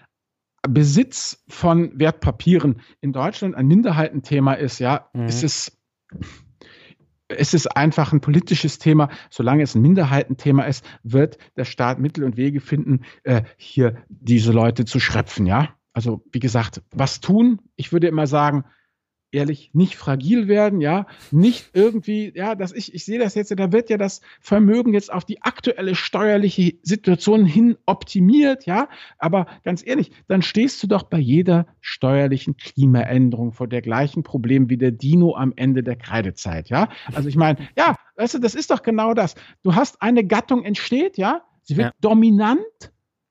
Besitz von Wertpapieren in Deutschland ein Minderheitenthema ist, ja, mhm. ist es es ist einfach ein politisches Thema. Solange es ein Minderheitenthema ist, wird der Staat Mittel und Wege finden, äh, hier diese Leute zu schröpfen. Ja, also wie gesagt, was tun? Ich würde immer sagen, ehrlich, nicht fragil werden, ja, nicht irgendwie, ja, dass ich, ich sehe das jetzt, da wird ja das Vermögen jetzt auf die aktuelle steuerliche Situation hin optimiert, ja, aber ganz ehrlich, dann stehst du doch bei jeder steuerlichen Klimaänderung vor der gleichen Problem wie der Dino am Ende der Kreidezeit, ja. Also ich meine, ja, weißt du, das ist doch genau das. Du hast eine Gattung entsteht, ja, sie wird ja. dominant,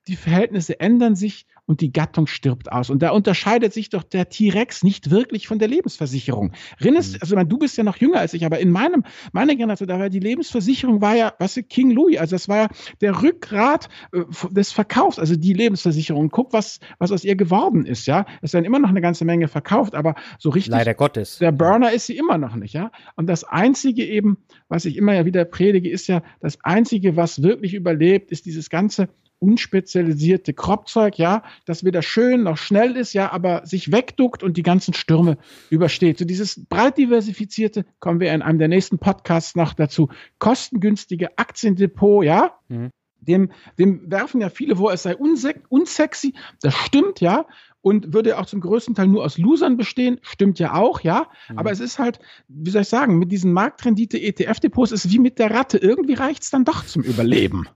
die Verhältnisse ändern sich und die Gattung stirbt aus. Und da unterscheidet sich doch der T-Rex nicht wirklich von der Lebensversicherung. Rinnes, mhm. also du bist ja noch jünger als ich, aber in meinem, meiner Generation, da war die Lebensversicherung war ja, was weißt du, King Louis, also das war ja der Rückgrat äh, des Verkaufs, also die Lebensversicherung. Guck, was, was aus ihr geworden ist, ja. Es werden immer noch eine ganze Menge verkauft, aber so richtig. Leider Gottes. Der Burner ist sie immer noch nicht, ja. Und das einzige eben, was ich immer ja wieder predige, ist ja, das einzige, was wirklich überlebt, ist dieses ganze unspezialisierte Kropfzeug, ja, das weder schön noch schnell ist, ja, aber sich wegduckt und die ganzen Stürme übersteht. So dieses breit diversifizierte, kommen wir in einem der nächsten Podcasts noch dazu, kostengünstige Aktiendepot, ja, mhm. Dem, dem werfen ja viele vor, es sei unsexy. Das stimmt, ja und würde auch zum größten Teil nur aus Losern bestehen. Stimmt ja auch, ja. Mhm. Aber es ist halt, wie soll ich sagen, mit diesen Marktrendite-ETF-Depots ist wie mit der Ratte. Irgendwie reicht es dann doch zum Überleben.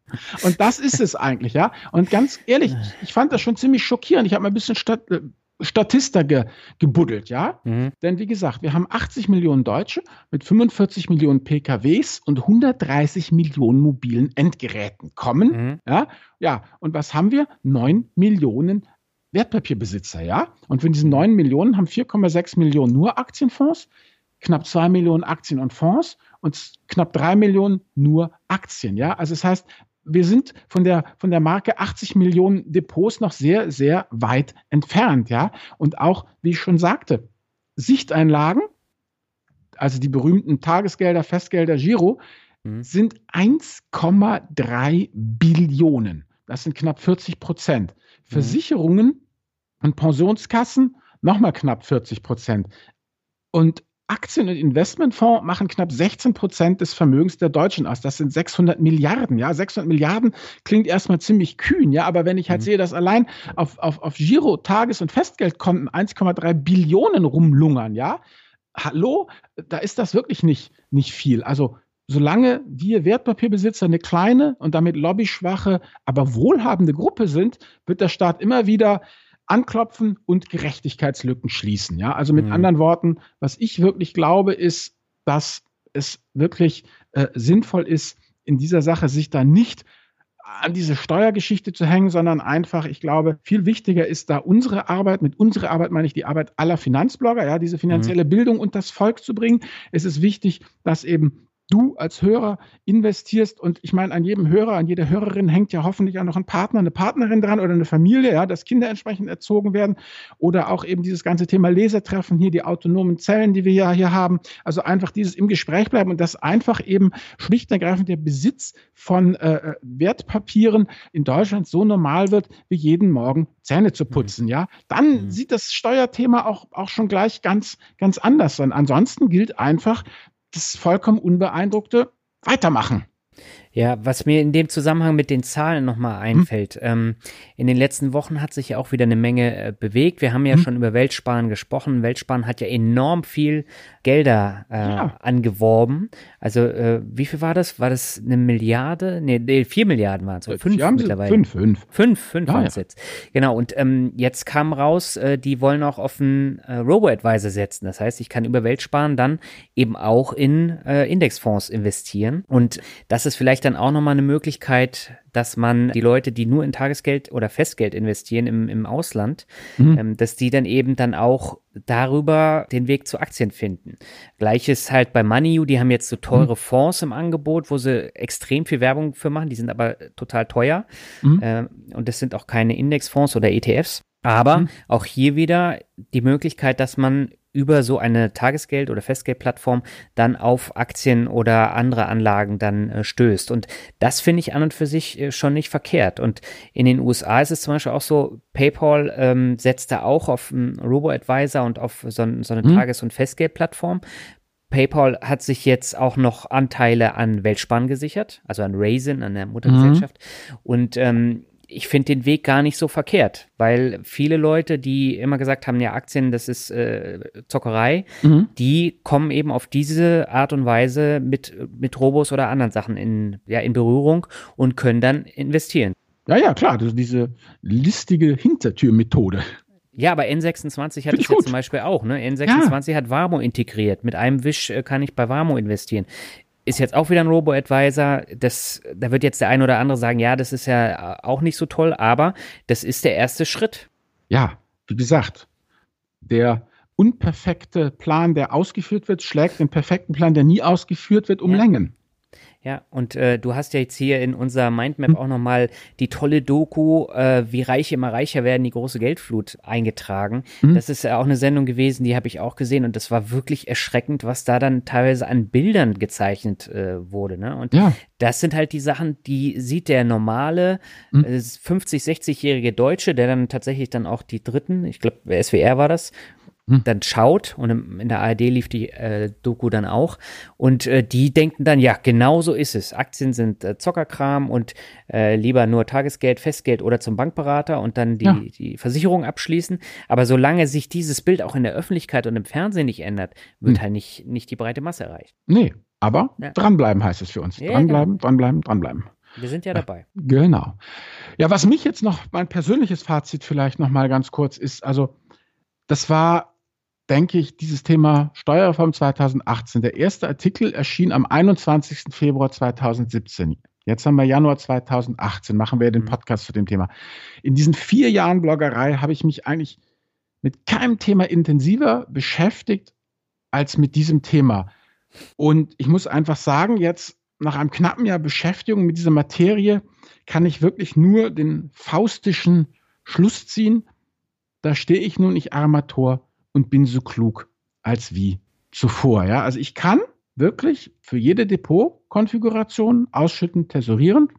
Und das ist es eigentlich, ja. Und ganz ehrlich, ich fand das schon ziemlich schockierend. Ich habe mal ein bisschen statt, äh, Statista ge, gebuddelt, ja? Mhm. Denn wie gesagt, wir haben 80 Millionen Deutsche mit 45 Millionen PKWs und 130 Millionen mobilen Endgeräten kommen, mhm. ja? Ja, und was haben wir? 9 Millionen Wertpapierbesitzer, ja? Und von diesen 9 Millionen haben 4,6 Millionen nur Aktienfonds, knapp 2 Millionen Aktien und Fonds und knapp 3 Millionen nur Aktien, ja? Also das heißt, wir sind von der, von der Marke 80 Millionen Depots noch sehr, sehr weit entfernt, ja. Und auch, wie ich schon sagte, Sichteinlagen, also die berühmten Tagesgelder, Festgelder, Giro, mhm. sind 1,3 Billionen. Das sind knapp 40 Prozent. Mhm. Versicherungen und Pensionskassen nochmal knapp 40 Prozent. Und Aktien- und Investmentfonds machen knapp 16 Prozent des Vermögens der Deutschen aus. Das sind 600 Milliarden. Ja, 600 Milliarden klingt erstmal ziemlich kühn. Ja, aber wenn ich halt mhm. sehe, dass allein auf, auf, auf Giro, Tages- und Festgeldkonten 1,3 Billionen rumlungern, ja, hallo, da ist das wirklich nicht, nicht viel. Also, solange wir Wertpapierbesitzer eine kleine und damit lobbyschwache, aber wohlhabende Gruppe sind, wird der Staat immer wieder anklopfen und Gerechtigkeitslücken schließen. Ja, also mit mhm. anderen Worten, was ich wirklich glaube, ist, dass es wirklich äh, sinnvoll ist, in dieser Sache sich da nicht an diese Steuergeschichte zu hängen, sondern einfach, ich glaube, viel wichtiger ist da unsere Arbeit, mit unserer Arbeit meine ich die Arbeit aller Finanzblogger, ja, diese finanzielle mhm. Bildung und das Volk zu bringen. Es ist wichtig, dass eben du als Hörer investierst und ich meine, an jedem Hörer, an jeder Hörerin hängt ja hoffentlich auch noch ein Partner, eine Partnerin dran oder eine Familie, ja, dass Kinder entsprechend erzogen werden oder auch eben dieses ganze Thema Lesertreffen hier, die autonomen Zellen, die wir ja hier haben. Also einfach dieses im Gespräch bleiben und das einfach eben schlicht und ergreifend der Besitz von äh, Wertpapieren in Deutschland so normal wird, wie jeden Morgen Zähne zu putzen, mhm. ja. Dann mhm. sieht das Steuerthema auch, auch schon gleich ganz, ganz anders an. Ansonsten gilt einfach, das vollkommen Unbeeindruckte weitermachen. Ja, was mir in dem Zusammenhang mit den Zahlen nochmal hm. einfällt. Hm. Ähm, in den letzten Wochen hat sich ja auch wieder eine Menge äh, bewegt. Wir haben ja hm. schon über Weltsparen gesprochen. Weltsparen hat ja enorm viel Gelder äh, ja. angeworben. Also, äh, wie viel war das? War das eine Milliarde? Nee, nee vier Milliarden waren es. Fünf ja, mittlerweile. Fünf, fünf. Fünf, fünf ja, waren es ja. jetzt. Genau, und ähm, jetzt kam raus, äh, die wollen auch auf einen äh, Robo-Advisor setzen. Das heißt, ich kann über Weltsparen dann eben auch in äh, Indexfonds investieren. Und das ist vielleicht dann auch nochmal eine Möglichkeit, dass man die Leute, die nur in Tagesgeld oder Festgeld investieren im, im Ausland, mhm. ähm, dass die dann eben dann auch darüber den Weg zu Aktien finden. Gleiches halt bei MoneyU, die haben jetzt so teure mhm. Fonds im Angebot, wo sie extrem viel Werbung für machen, die sind aber total teuer mhm. äh, und das sind auch keine Indexfonds oder ETFs. Aber mhm. auch hier wieder die Möglichkeit, dass man über so eine Tagesgeld- oder Festgeldplattform dann auf Aktien oder andere Anlagen dann äh, stößt. Und das finde ich an und für sich äh, schon nicht verkehrt. Und in den USA ist es zum Beispiel auch so, PayPal ähm, setzt da auch auf einen Robo-Advisor und auf so, so eine mhm. Tages- und Festgeldplattform. PayPal hat sich jetzt auch noch Anteile an Weltspann gesichert, also an Raisin, an der Muttergesellschaft. Mhm. Und ähm, ich finde den Weg gar nicht so verkehrt, weil viele Leute, die immer gesagt haben, ja, Aktien, das ist äh, Zockerei, mhm. die kommen eben auf diese Art und Weise mit, mit Robos oder anderen Sachen in, ja, in Berührung und können dann investieren. Ja, ja, klar, das diese listige Hintertürmethode. Ja, aber N26 hat es ja zum Beispiel auch. Ne? N26 ja. hat Warmo integriert. Mit einem Wisch äh, kann ich bei Warmo investieren ist jetzt auch wieder ein Robo-Advisor. Das, da wird jetzt der ein oder andere sagen, ja, das ist ja auch nicht so toll, aber das ist der erste Schritt. Ja, wie gesagt, der unperfekte Plan, der ausgeführt wird, schlägt den perfekten Plan, der nie ausgeführt wird, um ja. Längen. Ja, und äh, du hast ja jetzt hier in unserer Mindmap auch nochmal die tolle Doku, äh, wie Reiche immer reicher werden, die große Geldflut eingetragen. Hm. Das ist ja auch eine Sendung gewesen, die habe ich auch gesehen und das war wirklich erschreckend, was da dann teilweise an Bildern gezeichnet äh, wurde. Ne? Und ja. das sind halt die Sachen, die sieht der normale hm. 50, 60-jährige Deutsche, der dann tatsächlich dann auch die dritten, ich glaube, SWR war das. Dann schaut und in der ARD lief die äh, Doku dann auch und äh, die denken dann, ja, genau so ist es. Aktien sind äh, Zockerkram und äh, lieber nur Tagesgeld, Festgeld oder zum Bankberater und dann die, ja. die Versicherung abschließen. Aber solange sich dieses Bild auch in der Öffentlichkeit und im Fernsehen nicht ändert, wird hm. halt nicht, nicht die breite Masse erreicht. Nee, aber ja. dranbleiben heißt es für uns. Ja, dranbleiben, genau. dranbleiben, dranbleiben. Wir sind ja dabei. Genau. Ja, was mich jetzt noch, mein persönliches Fazit vielleicht noch mal ganz kurz ist, also das war, denke ich, dieses Thema Steuerreform 2018. Der erste Artikel erschien am 21. Februar 2017. Jetzt haben wir Januar 2018, machen wir den mhm. Podcast zu dem Thema. In diesen vier Jahren Bloggerei habe ich mich eigentlich mit keinem Thema intensiver beschäftigt als mit diesem Thema. Und ich muss einfach sagen, jetzt nach einem knappen Jahr Beschäftigung mit dieser Materie kann ich wirklich nur den faustischen Schluss ziehen. Da stehe ich nun nicht Armator und bin so klug als wie zuvor. Ja, also ich kann wirklich für jede Depotkonfiguration ausschütten, tesorieren,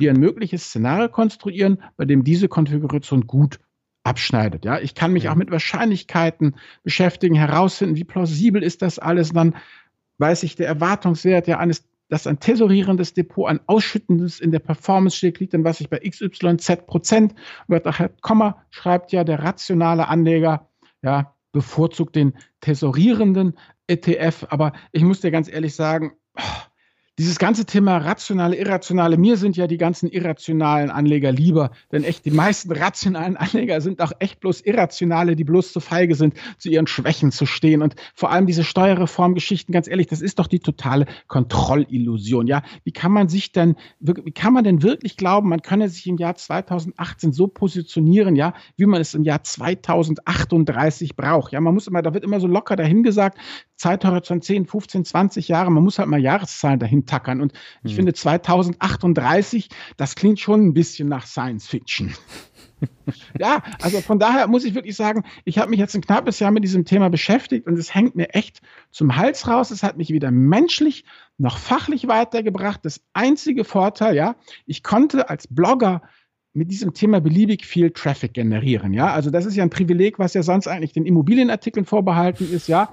die ein mögliches Szenario konstruieren, bei dem diese Konfiguration gut abschneidet. Ja, ich kann mich ja. auch mit Wahrscheinlichkeiten beschäftigen, herausfinden, wie plausibel ist das alles. Und dann weiß ich, der Erwartungswert ja eines, dass ein tesorierendes Depot, ein ausschüttendes in der Performance steht, liegt dann, was ich bei XYZ Prozent, wird auch Komma, schreibt ja der rationale Anleger, ja, bevorzugt den tesorierenden ETF. Aber ich muss dir ganz ehrlich sagen, oh, dieses ganze Thema rationale, irrationale, mir sind ja die ganzen irrationalen Anleger lieber, denn echt die meisten rationalen Anleger sind auch echt bloß irrationale, die bloß zu feige sind, zu ihren Schwächen zu stehen. Und vor allem diese Steuerreformgeschichten, ganz ehrlich, das ist doch die totale Kontrollillusion. Ja, wie kann man sich denn, wie kann man denn wirklich glauben, man könne sich im Jahr 2018 so positionieren, ja, wie man es im Jahr 2038 braucht? Ja, man muss immer, da wird immer so locker dahingesagt, Zeithorizont 10, 15, 20 Jahre, man muss halt mal Jahreszahlen dahin tackern. Und ich hm. finde 2038, das klingt schon ein bisschen nach Science Fiction. ja, also von daher muss ich wirklich sagen, ich habe mich jetzt ein knappes Jahr mit diesem Thema beschäftigt und es hängt mir echt zum Hals raus. Es hat mich weder menschlich noch fachlich weitergebracht. Das einzige Vorteil, ja, ich konnte als Blogger mit diesem Thema beliebig viel Traffic generieren. Ja, also das ist ja ein Privileg, was ja sonst eigentlich den Immobilienartikeln vorbehalten ist. Ja,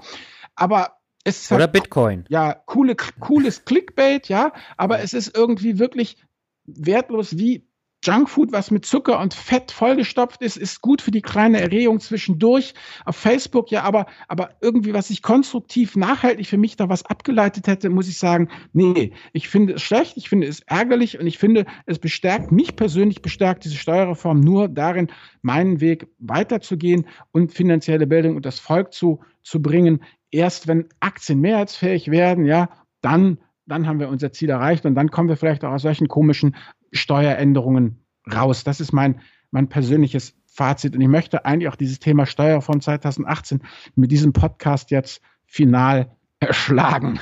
aber ist Oder halt, Bitcoin. Ja, coole, cooles Clickbait, ja, aber es ist irgendwie wirklich wertlos wie Junkfood, was mit Zucker und Fett vollgestopft ist, ist gut für die kleine Erregung zwischendurch auf Facebook, ja, aber, aber irgendwie, was ich konstruktiv, nachhaltig für mich da was abgeleitet hätte, muss ich sagen, nee, ich finde es schlecht, ich finde es ärgerlich und ich finde, es bestärkt, mich persönlich bestärkt diese Steuerreform nur darin, meinen Weg weiterzugehen und finanzielle Bildung und das Volk zu, zu bringen. Erst wenn Aktien mehrheitsfähig werden, ja, dann dann haben wir unser Ziel erreicht und dann kommen wir vielleicht auch aus solchen komischen Steueränderungen raus. Das ist mein, mein persönliches Fazit. Und ich möchte eigentlich auch dieses Thema Steuerreform 2018 mit diesem Podcast jetzt final erschlagen.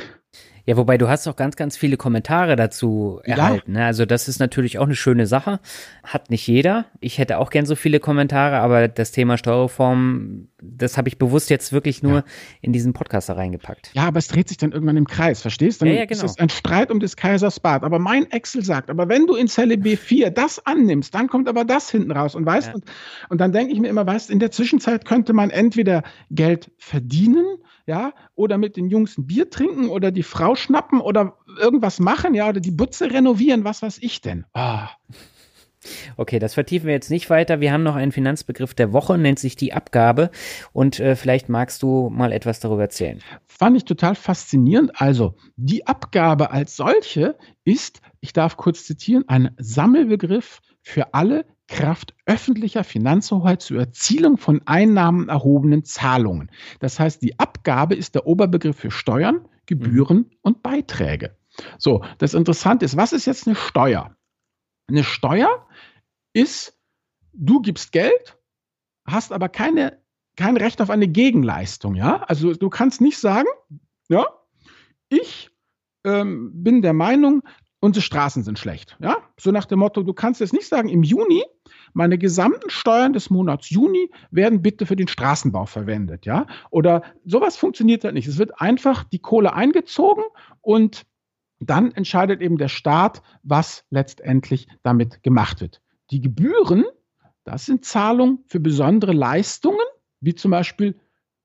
Ja, wobei du hast auch ganz, ganz viele Kommentare dazu erhalten. Ja. Ne? Also das ist natürlich auch eine schöne Sache. Hat nicht jeder. Ich hätte auch gern so viele Kommentare, aber das Thema Steuerreform, das habe ich bewusst jetzt wirklich nur ja. in diesen Podcast da reingepackt. Ja, aber es dreht sich dann irgendwann im Kreis, verstehst du? Dann ja, ja, genau. ist es ein Streit um des Kaisers Bart. Aber mein Excel sagt, aber wenn du in Zelle B4 das annimmst, dann kommt aber das hinten raus. Und weißt, ja. und, und dann denke ich mir immer, weißt, in der Zwischenzeit könnte man entweder Geld verdienen ja, oder mit den Jungs ein Bier trinken oder die Frau schnappen oder irgendwas machen, ja, oder die Butze renovieren, was weiß ich denn. Oh. Okay, das vertiefen wir jetzt nicht weiter. Wir haben noch einen Finanzbegriff der Woche, nennt sich die Abgabe. Und äh, vielleicht magst du mal etwas darüber erzählen. Fand ich total faszinierend. Also, die Abgabe als solche ist, ich darf kurz zitieren, ein Sammelbegriff für alle Kraft öffentlicher Finanzhoheit zur Erzielung von Einnahmen erhobenen Zahlungen. Das heißt, die Abgabe ist der Oberbegriff für Steuern, Gebühren mhm. und Beiträge. So, das Interessante ist, was ist jetzt eine Steuer? Eine Steuer ist, du gibst Geld, hast aber keine, kein Recht auf eine Gegenleistung. Ja, also du kannst nicht sagen, ja, ich ähm, bin der Meinung, unsere Straßen sind schlecht. Ja, so nach dem Motto, du kannst jetzt nicht sagen, im Juni meine gesamten Steuern des Monats Juni werden bitte für den Straßenbau verwendet, ja? Oder sowas funktioniert halt nicht. Es wird einfach die Kohle eingezogen und dann entscheidet eben der Staat, was letztendlich damit gemacht wird. Die Gebühren, das sind Zahlungen für besondere Leistungen, wie zum Beispiel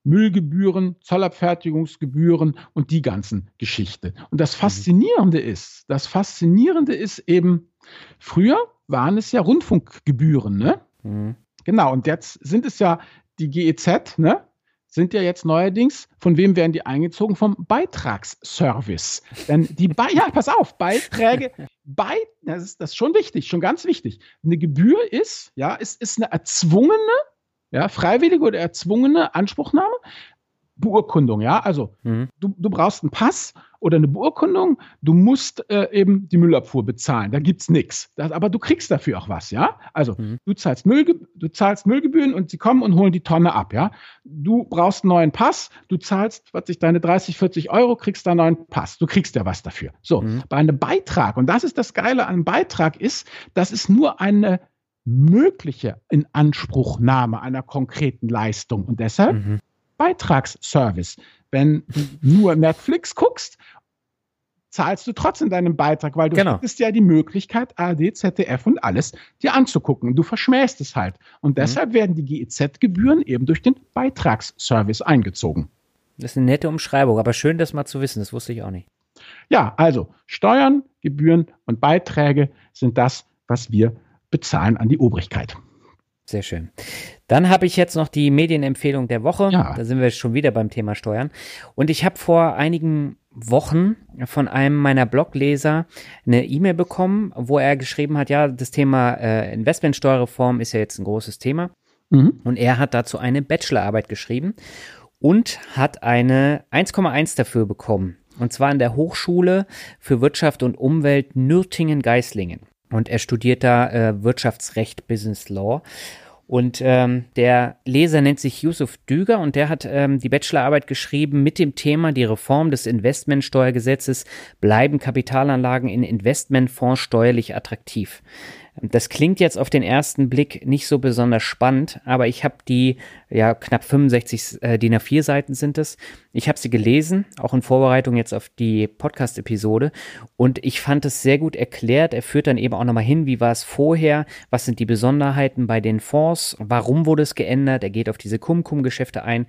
Müllgebühren, Zollabfertigungsgebühren und die ganzen Geschichten. Und das mhm. Faszinierende ist, das Faszinierende ist eben, früher waren es ja Rundfunkgebühren, ne? Mhm. Genau, und jetzt sind es ja die GEZ, ne? Sind ja jetzt neuerdings, von wem werden die eingezogen? Vom Beitragsservice. Denn die, Be ja, pass auf, Beiträge, bei, das ist, das ist schon wichtig, schon ganz wichtig. Eine Gebühr ist, ja, ist, ist eine erzwungene ja, freiwillige oder erzwungene Anspruchnahme, Beurkundung, ja, also mhm. du, du brauchst einen Pass oder eine Beurkundung, du musst äh, eben die Müllabfuhr bezahlen, da gibt es nichts. Aber du kriegst dafür auch was, ja. Also mhm. du, zahlst Müll, du zahlst Müllgebühren und sie kommen und holen die Tonne ab, ja. Du brauchst einen neuen Pass, du zahlst, was ich, deine 30, 40 Euro, kriegst da einen neuen Pass. Du kriegst ja was dafür. So, mhm. bei einem Beitrag, und das ist das Geile an einem Beitrag, ist, das ist nur eine mögliche Inanspruchnahme einer konkreten Leistung. Und deshalb mhm. Beitragsservice. Wenn du nur Netflix guckst, zahlst du trotzdem deinen Beitrag, weil du genau. hättest ja die Möglichkeit, ARD, ZDF und alles dir anzugucken. Du verschmähst es halt. Und mhm. deshalb mhm. werden die GEZ-Gebühren eben durch den Beitragsservice eingezogen. Das ist eine nette Umschreibung, aber schön, das mal zu wissen. Das wusste ich auch nicht. Ja, also Steuern, Gebühren und Beiträge sind das, was wir bezahlen an die Obrigkeit. Sehr schön. Dann habe ich jetzt noch die Medienempfehlung der Woche. Ja. Da sind wir schon wieder beim Thema Steuern. Und ich habe vor einigen Wochen von einem meiner Blogleser eine E-Mail bekommen, wo er geschrieben hat, ja, das Thema äh, Investmentsteuerreform ist ja jetzt ein großes Thema. Mhm. Und er hat dazu eine Bachelorarbeit geschrieben und hat eine 1,1 dafür bekommen. Und zwar an der Hochschule für Wirtschaft und Umwelt Nürtingen-Geislingen. Und er studiert da äh, Wirtschaftsrecht, Business Law. Und ähm, der Leser nennt sich Yusuf Düger und der hat ähm, die Bachelorarbeit geschrieben mit dem Thema die Reform des Investmentsteuergesetzes bleiben Kapitalanlagen in Investmentfonds steuerlich attraktiv. Das klingt jetzt auf den ersten Blick nicht so besonders spannend, aber ich habe die, ja, knapp 65 äh, DIN A4 Seiten sind es. Ich habe sie gelesen, auch in Vorbereitung jetzt auf die Podcast-Episode. Und ich fand es sehr gut erklärt. Er führt dann eben auch nochmal hin, wie war es vorher, was sind die Besonderheiten bei den Fonds, warum wurde es geändert, er geht auf diese Cum-Cum-Geschäfte ein.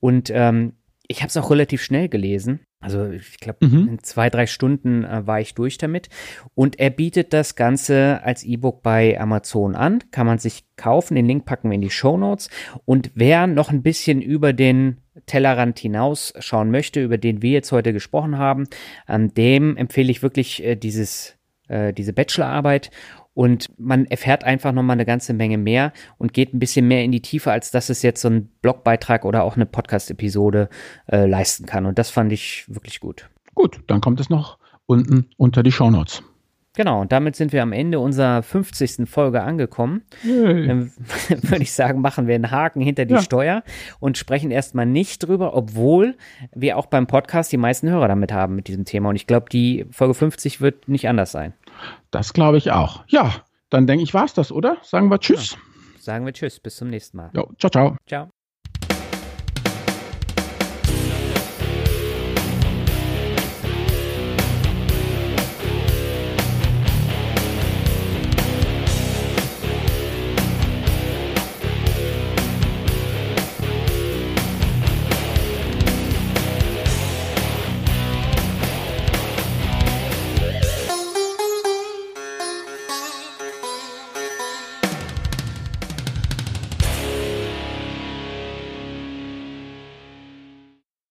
Und ähm, ich habe es auch relativ schnell gelesen. Also ich glaube, mhm. in zwei, drei Stunden äh, war ich durch damit. Und er bietet das Ganze als E-Book bei Amazon an. Kann man sich kaufen. Den Link packen wir in die Show Notes. Und wer noch ein bisschen über den Tellerrand hinaus schauen möchte, über den wir jetzt heute gesprochen haben, ähm, dem empfehle ich wirklich äh, dieses, äh, diese Bachelorarbeit und man erfährt einfach nochmal eine ganze Menge mehr und geht ein bisschen mehr in die Tiefe, als dass es jetzt so ein Blogbeitrag oder auch eine Podcast-Episode äh, leisten kann. Und das fand ich wirklich gut. Gut, dann kommt es noch unten unter die Shownotes. Genau, und damit sind wir am Ende unserer 50. Folge angekommen. Dann würde ich sagen, machen wir einen Haken hinter die ja. Steuer und sprechen erstmal nicht drüber, obwohl wir auch beim Podcast die meisten Hörer damit haben mit diesem Thema. Und ich glaube, die Folge 50 wird nicht anders sein. Das glaube ich auch. Ja, dann denke ich, war es das, oder? Sagen wir Tschüss. Ja. Sagen wir Tschüss, bis zum nächsten Mal. Jo, ciao, ciao. Ciao.